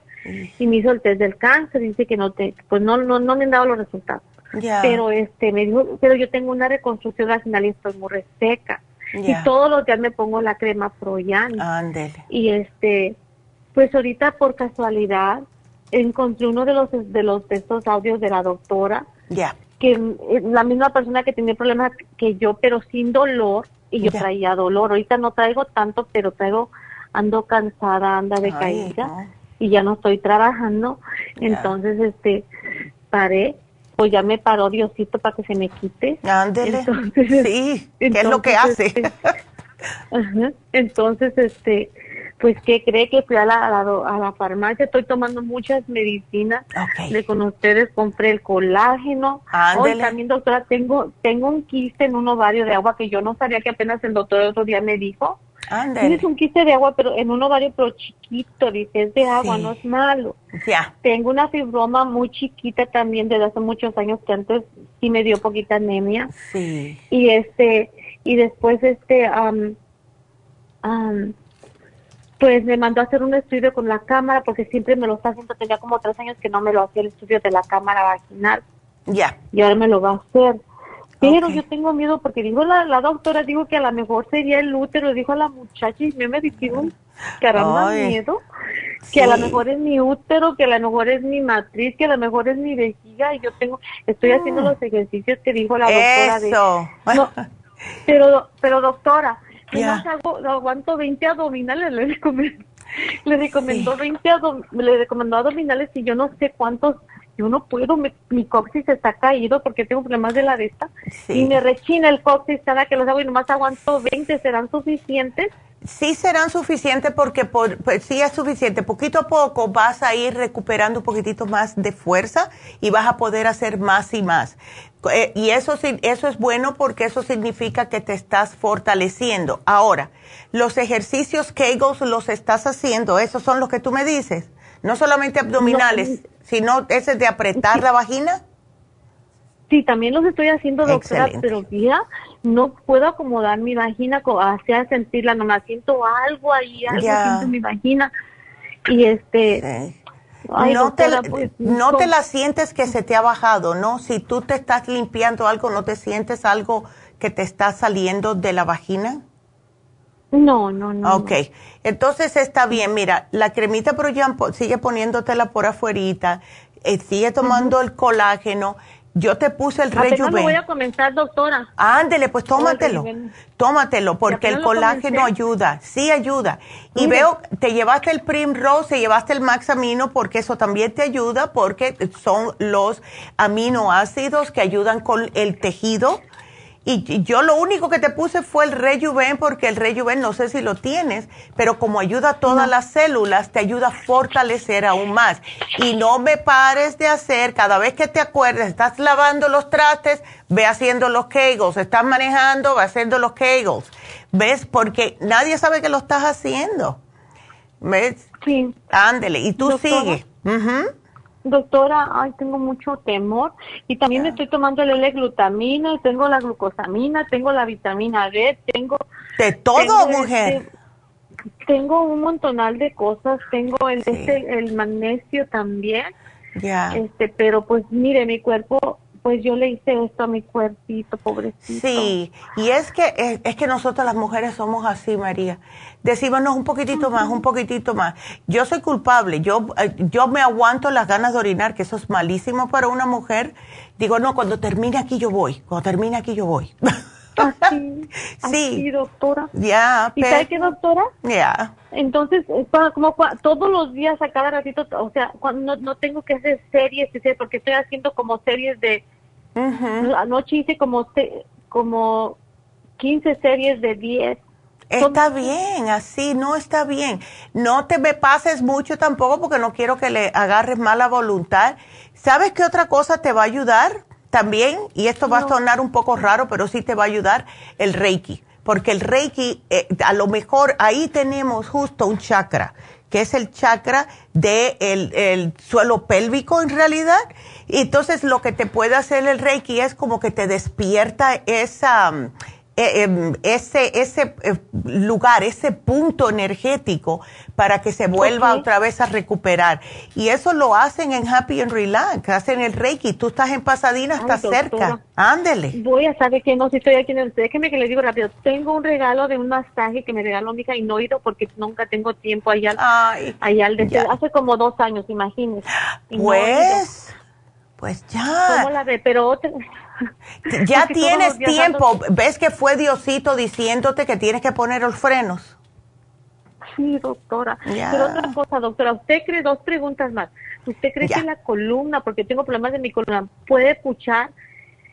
y me hizo el test del cáncer, dice que no te, pues no, no, no me han dado los resultados. Pero este me dijo, pero yo tengo una reconstrucción vaginal y estoy muy reseca. Y todos los días me pongo la crema Proyan. Y este, pues ahorita por casualidad encontré uno de los de los de estos audios de la doctora. Ya. Que eh, la misma persona que tenía problemas que yo, pero sin dolor, y yo traía dolor. Ahorita no traigo tanto, pero traigo, ando cansada, anda decaída, y ya no estoy trabajando. Entonces, este, paré pues ya me paró Diosito para que se me quite. Ándele. sí, ¿qué es lo [laughs] que hace? Este, [laughs] entonces, este, pues, ¿qué cree que fui a la, a la, farmacia? Estoy tomando muchas medicinas. De con ustedes compré el colágeno. Hoy también, doctora, tengo, tengo un quiste en un ovario de agua que yo no sabía que apenas el doctor el otro día me dijo. Tienes un quiste de agua, pero en un ovario, pero chiquito, dice, es de agua, no es malo. Ya. Tengo una fibroma muy chiquita también desde hace muchos años que antes sí me dio poquita anemia. Sí. Y este, y después este, pues me mandó a hacer un estudio con la cámara porque siempre me lo está haciendo, tenía como tres años que no me lo hacía el estudio de la cámara vaginal. Ya. Y ahora me lo va a hacer. Pero yo tengo miedo porque dijo la, la doctora, dijo que a lo mejor sería el útero, dijo a la muchacha y me me dijeron que ahora miedo, que a lo mejor es mi útero, que a lo mejor es mi matriz, que a lo mejor es mi vejiga y yo tengo, estoy haciendo mm. los ejercicios que dijo la doctora. Eso. [laughs] pero, pero doctora, yeah. hago, aguanto 20 abdominales, le recomendó, le recomendó 20 le recomendó abdominales y yo no sé cuántos yo no puedo, mi, mi coxis está caído porque tengo problemas de la vista y me rechina el coxis cada que los hago y nomás aguanto 20, ¿serán suficientes? Sí serán suficientes porque por, pues, sí es suficiente. Poquito a poco vas a ir recuperando un poquitito más de fuerza y vas a poder hacer más y más. Eh, y eso, eso es bueno porque eso significa que te estás fortaleciendo. Ahora, los ejercicios Kegels los estás haciendo, esos son los que tú me dices. No solamente abdominales, sino ese de apretar la vagina. Sí, también los estoy haciendo, doctora, pero ya no puedo acomodar mi vagina hacia sentirla, no me siento algo ahí, algo en mi vagina. Y este... no, te, pues, no te la sientes que se te ha bajado, ¿no? Si tú te estás limpiando algo, ¿no te sientes algo que te está saliendo de la vagina? No, no, no. Ok, entonces está bien. Mira, la cremita pero ya sigue poniéndotela por afuerita, eh, sigue tomando el colágeno. Yo te puse el rejuven. lo voy a comenzar, doctora. Ándele, pues tómatelo. Tómatelo, porque el colágeno ayuda. Sí ayuda. Y veo, te llevaste el Primrose, te llevaste el Maxamino, porque eso también te ayuda, porque son los aminoácidos que ayudan con el tejido y yo lo único que te puse fue el Rejuven, porque el Rejuven no sé si lo tienes, pero como ayuda a todas las células, te ayuda a fortalecer aún más. Y no me pares de hacer, cada vez que te acuerdes, estás lavando los trastes, ve haciendo los kegels, estás manejando, ve haciendo los kegels. ¿Ves? Porque nadie sabe que lo estás haciendo. ¿Ves? Sí. Ándele, y tú sigues doctora, ay, tengo mucho temor y también estoy tomando el L-glutamina, tengo la glucosamina, tengo la vitamina D, tengo... De todo, mujer. Este, tengo un montonal de cosas, tengo el, este, el magnesio también. Ya. Este, pero pues mire, mi cuerpo pues yo le hice esto a mi cuerpito, pobrecito. Sí, y es que es, que nosotras las mujeres somos así, María. Decímonos un poquitito más, un poquitito más. Yo soy culpable, yo, eh, yo me aguanto las ganas de orinar, que eso es malísimo para una mujer. Digo, no, cuando termine aquí yo voy, cuando termine aquí yo voy. [laughs] Así, [laughs] sí. doctora. Ya. ¿Y sabe qué, doctora? Ya. Entonces, como todos los días, a cada ratito, o sea, cuando no, tengo que hacer series, porque estoy haciendo como series de Anoche hice como, como 15 series de 10. Está bien, así no está bien. No te me pases mucho tampoco porque no quiero que le agarres mala voluntad. ¿Sabes qué otra cosa te va a ayudar también? Y esto va a sonar un poco raro, pero sí te va a ayudar el Reiki. Porque el Reiki, eh, a lo mejor ahí tenemos justo un chakra que es el chakra del de el suelo pélvico en realidad. Y entonces lo que te puede hacer el Reiki es como que te despierta esa ese, ese eh, lugar, ese punto energético para que se vuelva otra vez a recuperar. Y eso lo hacen en Happy and Relax, hacen el Reiki. Tú estás en Pasadena, estás cerca. Ándele. Voy a saber que no, si estoy aquí en el... Déjeme que le digo rápido. Tengo un regalo de un masaje que me regaló mi hija y no he ido porque nunca tengo tiempo allá, allá al Hace como dos años, imagínese. Pues, pues ya. ¿Cómo la ve? Pero [laughs] ya tienes tiempo. ¿Ves que fue Diosito diciéndote que tienes que poner los frenos? Sí, doctora. Pero otra cosa, doctora, usted cree dos preguntas más. ¿Usted cree que la columna, porque tengo problemas de mi columna, puede puchar?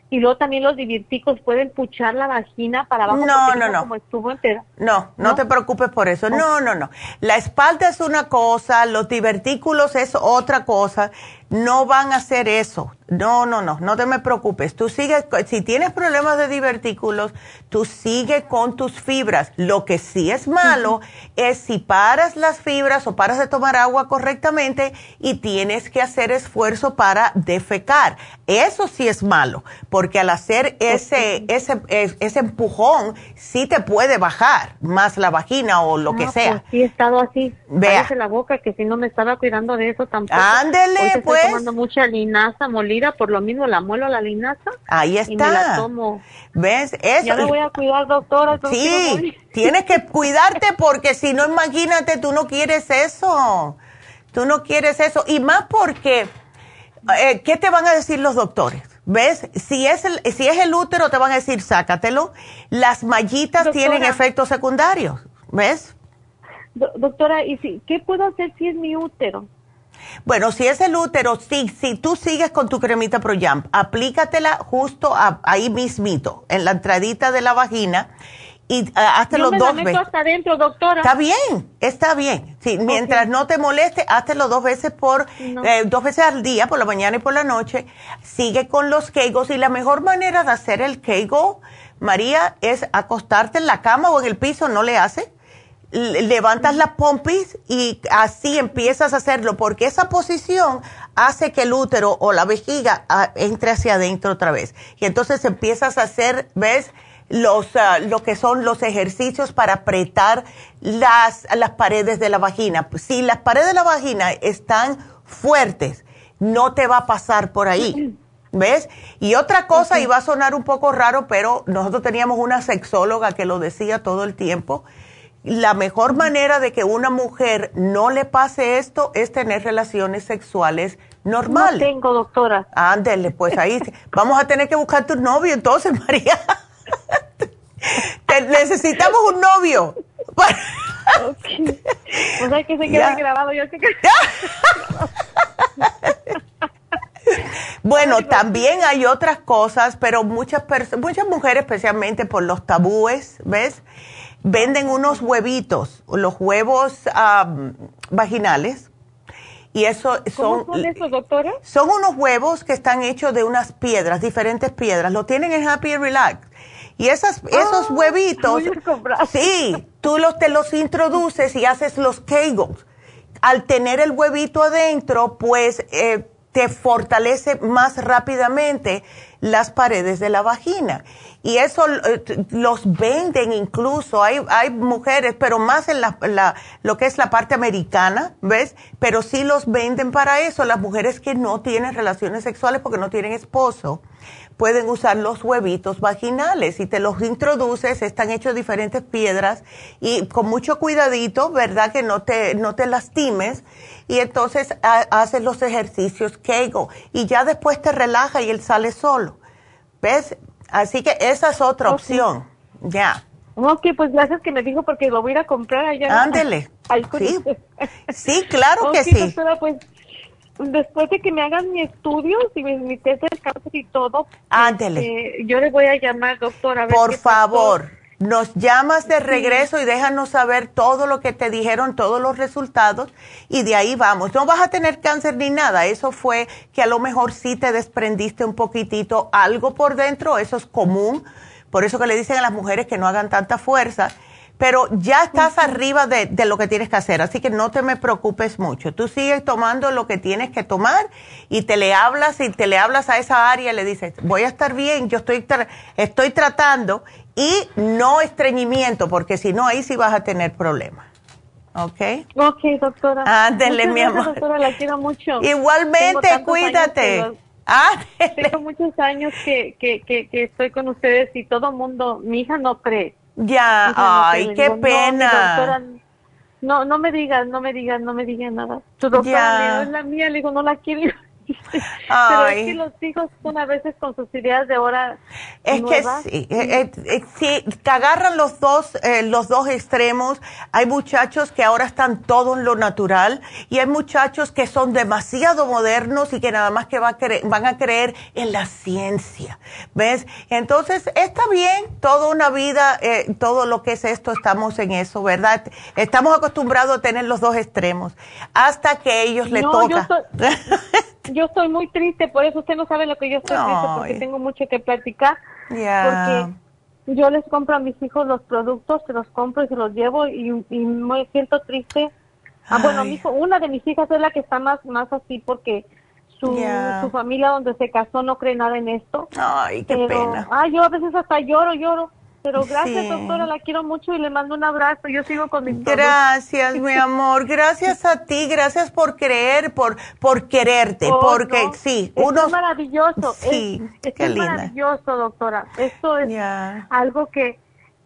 Y luego también los divirticos pueden puchar la vagina para abajo. No, no, no. Como estuvo entera. No, no, te preocupes por eso. No, no, no. La espalda es una cosa, los divertículos es otra cosa. No van a hacer eso. No, no, no, no te me preocupes. Tú sigues, si tienes problemas de divertículos, tú sigue con tus fibras. Lo que sí es malo es si paras las fibras o paras de tomar agua correctamente y tienes que hacer esfuerzo para defecar. Eso sí es malo, porque al hacer ese, ese, ese empujón, sí te puede bajar más la vagina o lo que sea. Pues sí he estado así. Vea. la boca que si no me estaba cuidando de eso tampoco. Ándele, pues. Estoy tomando mucha linaza por lo mismo la muelo la linaza. Ahí está. Y me la tomo. ¿Ves? Eso. Ya me voy a cuidar, doctora. Sí, tienes que cuidarte porque si no, imagínate, tú no quieres eso. Tú no quieres eso. Y más porque, eh, ¿qué te van a decir los doctores? ¿Ves? Si es, el, si es el útero, te van a decir, sácatelo. Las mallitas tienen efectos secundarios. ¿Ves? doctora, ¿y si, qué puedo hacer si es mi útero? Bueno, si es el útero, si, si tú sigues con tu cremita ProJamp, aplícatela justo ahí mismito, en la entradita de la vagina y uh, los dos veces. hasta adentro, doctora. Está bien, está bien. Sí, mientras no te moleste, háztelo dos veces por eh, dos veces al día, por la mañana y por la noche. Sigue con los Kegels y la mejor manera de hacer el Kegel, María, es acostarte en la cama o en el piso, no le hace. Levantas las pompis y así empiezas a hacerlo, porque esa posición hace que el útero o la vejiga ah, entre hacia adentro otra vez. Y entonces empiezas a hacer, ¿ves? los, ah, lo que son los ejercicios para apretar las, las paredes de la vagina. Si las paredes de la vagina están fuertes, no te va a pasar por ahí. [clears throat] ¿Ves? Y otra cosa, y va a sonar un poco raro, pero nosotros teníamos una sexóloga que lo decía todo el tiempo. La mejor manera de que una mujer no le pase esto es tener relaciones sexuales normales. No tengo, doctora. Ándele, pues ahí vamos a tener que buscar tu novio entonces, María [laughs] necesitamos un novio. okay. O sea que se quede grabado. Yo que... [laughs] bueno, también hay otras cosas, pero muchas muchas mujeres, especialmente por los tabúes, ¿ves? Venden unos huevitos, los huevos vaginales. Y eso son, ¿Cómo son esos, doctora? Son unos huevos que están hechos de unas piedras, diferentes piedras. Lo tienen en Happy Relax y esas, esos ah, huevitos, sí, tú los, te los introduces y haces los kegels. Al tener el huevito adentro, pues eh, te fortalece más rápidamente las paredes de la vagina. Y eso eh, los venden incluso, hay, hay mujeres, pero más en la, la, lo que es la parte americana, ¿ves? Pero sí los venden para eso, las mujeres que no tienen relaciones sexuales porque no tienen esposo pueden usar los huevitos vaginales y te los introduces, están hechos diferentes piedras y con mucho cuidadito, ¿verdad? Que no te, no te lastimes y entonces haces los ejercicios Kegel y ya después te relaja y él sale solo. ¿Ves? Así que esa es otra opción. Ya. Ok, pues gracias que me dijo porque lo voy a ir a comprar allá. Ándele. [laughs] Sí. sí, claro que sí. pues después de que me hagan mi estudios y mi, mi test de cáncer y todo, Ándele. Eh, yo le voy a llamar, doctora. Por favor, nos llamas de regreso y déjanos saber todo lo que te dijeron, todos los resultados, y de ahí vamos. No vas a tener cáncer ni nada, eso fue que a lo mejor sí te desprendiste un poquitito algo por dentro, eso es común, por eso que le dicen a las mujeres que no hagan tanta fuerza. Pero ya estás arriba de, lo que tienes que hacer, así que no te me preocupes mucho. Tú sigues tomando lo que tienes que tomar y te le hablas y te le hablas a esa área y le dices, voy a estar bien, yo estoy, estoy tratando y no estreñimiento, porque si no, ahí sí vas a tener problemas. ¿Ok? Ok, doctora. Ándele, mi amor. doctora, la quiero mucho. Igualmente, cuídate. Tengo muchos años que, que, que, que estoy con ustedes y todo el mundo, mi hija no cree ya, ay, qué pena. No, no, me digas, no me digas, no me digas nada. Tu doctora es la mía, le digo, no la quiero. Pero es que los hijos son a veces con sus ideas de hora. Es que sí, eh, eh, eh, te agarran los dos, los dos extremos. Hay muchachos que ahora están todo en lo natural y hay muchachos que son demasiado modernos y que nada más que va a van a creer en la ciencia. ¿Ves? Entonces, está bien, toda una vida, todo lo que es esto, estamos en eso, ¿verdad? Estamos acostumbrados a tener los dos extremos hasta que ellos le toca. [laughs] yo estoy muy triste, por eso usted no sabe lo que yo estoy triste, porque tengo mucho que platicar. Porque yo les compro a mis hijos los productos, se los compro y se los llevo y, me siento triste. Ah, bueno, mi hijo, una de mis hijas es la que está más, más así porque su, su familia donde se casó no cree nada en esto. Ay, qué pena. Ay, yo a veces hasta lloro, lloro. Pero gracias, doctora, la quiero mucho y le mando un abrazo. Yo sigo con mi Gracias, mi amor. Gracias a ti, gracias por creer, por por quererte, oh, porque sí, uno es maravilloso. Sí, es, es maravilloso, doctora. Esto es algo que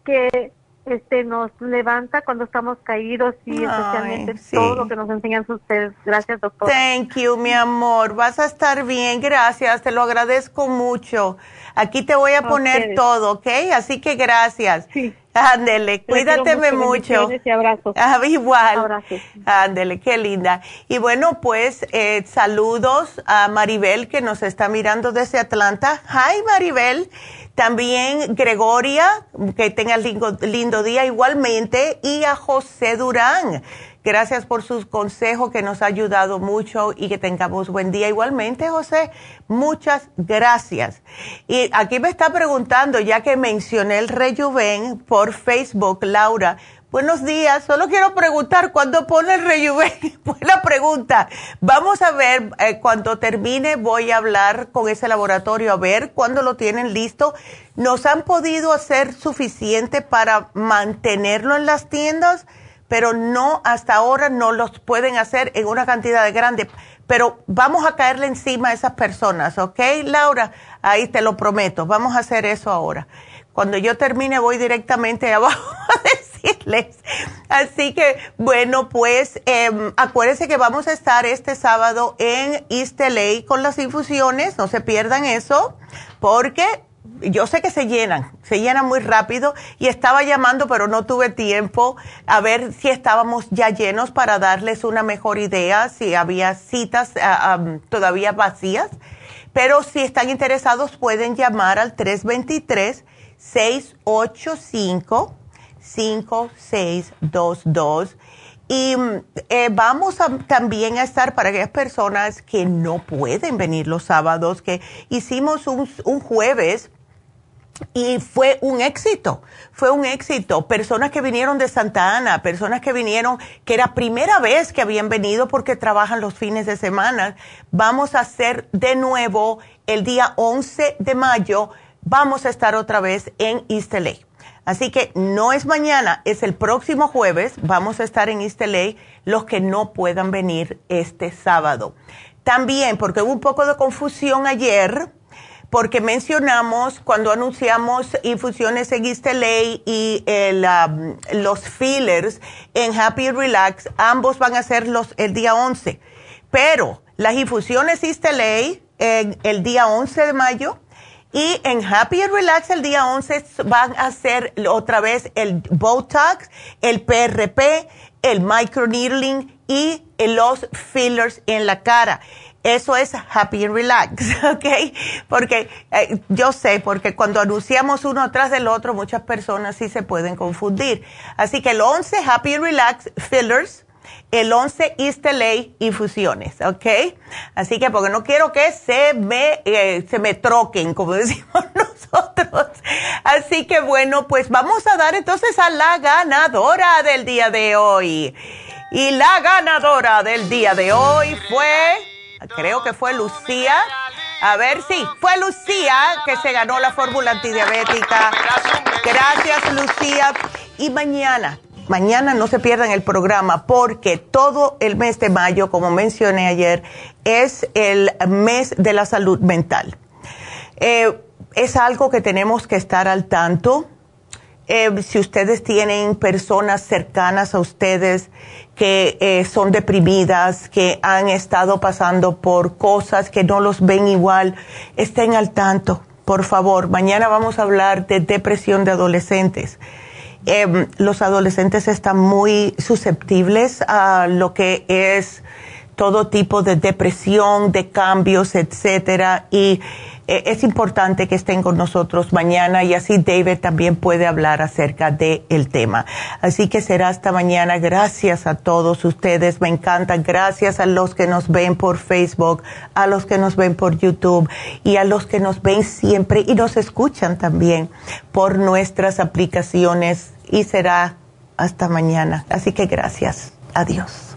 que este nos levanta cuando estamos caídos y especialmente todo lo que nos enseñan ustedes. Gracias, doctora. Thank you, mi amor. Vas a estar bien. Gracias, te lo agradezco mucho. Aquí te voy a poner todo, ¿ok? Así que gracias. Sí. Ándele, cuídateme mucho. Y abrazos. Ah, igual. Ándele, qué linda. Y bueno, pues eh, saludos a Maribel que nos está mirando desde Atlanta. Hi Maribel. También Gregoria, que tenga lindo, lindo día igualmente. Y a José Durán. Gracias por sus consejos que nos ha ayudado mucho y que tengamos buen día. Igualmente, José, muchas gracias. Y aquí me está preguntando, ya que mencioné el Rejuven por Facebook, Laura, Buenos días, solo quiero preguntar, ¿cuándo pone el Rejuven? [laughs] Buena pregunta. Vamos a ver, eh, cuando termine voy a hablar con ese laboratorio a ver cuándo lo tienen listo. ¿Nos han podido hacer suficiente para mantenerlo en las tiendas? Pero no, hasta ahora no los pueden hacer en una cantidad grande. Pero vamos a caerle encima a esas personas, ¿ok, Laura? Ahí te lo prometo, vamos a hacer eso ahora. Cuando yo termine voy directamente [laughs] abajo a decirles. Así que, bueno, pues eh, acuérdense que vamos a estar este sábado en East con las infusiones, no se pierdan eso, porque yo sé que se llenan, se llenan muy rápido y estaba llamando, pero no tuve tiempo a ver si estábamos ya llenos para darles una mejor idea, si había citas ah, todavía vacías. Pero si están interesados pueden llamar al 323-685-5622. Y vamos también a estar para aquellas personas que no pueden venir los sábados, que hicimos un jueves y fue un éxito, fue un éxito. Personas que vinieron de Santa Ana, personas que vinieron, que era primera vez que habían venido porque trabajan los fines de semana. Vamos a hacer de nuevo el día 11 de mayo, vamos a estar otra vez en East. Así que no es mañana, es el próximo jueves, vamos a estar en East los que no puedan venir este sábado. También, porque hubo un poco de confusión ayer, porque mencionamos cuando anunciamos infusiones en East y el, um, los fillers en Happy Relax, ambos van a ser los, el día 11. Pero las infusiones East en el día 11 de mayo y en Happy Relax el día 11 van a ser otra vez el Botox, el PRP, el microneedling y los fillers en la cara. Eso es happy and relax, [laughs] ¿ok? Porque eh, yo sé, porque cuando anunciamos uno atrás del otro, muchas personas sí se pueden confundir. Así que el 11 happy and relax fillers, el 11 East LA infusiones, ¿ok? Así que porque no quiero que se me, eh, se me troquen, como [laughs] decimos nosotros. Así que bueno, pues vamos a dar entonces a la ganadora del día de hoy. Y la ganadora del día de hoy fue creo que fue Lucía. A ver, sí, fue Lucía que se ganó la fórmula antidiabética. Gracias, Lucía. Y mañana, mañana no se pierdan el programa porque todo el mes de mayo, como mencioné ayer, es el mes de la salud mental. Eh, es algo que tenemos que estar al tanto. Eh, si ustedes tienen personas cercanas a ustedes que eh, son deprimidas, que han estado pasando por cosas que no los ven igual, estén al tanto, por favor. Mañana vamos a hablar de depresión de adolescentes. Em, los adolescentes están muy susceptibles a lo que es todo tipo de depresión, de cambios, etcétera, y es importante que estén con nosotros mañana y así David también puede hablar acerca del el tema. Así que será hasta mañana. Gracias a todos ustedes. Me encanta. Gracias a los que nos ven por Facebook, a los que nos ven por YouTube y a los que nos ven siempre y nos escuchan también por nuestras aplicaciones. Y será hasta mañana. Así que gracias. Adiós.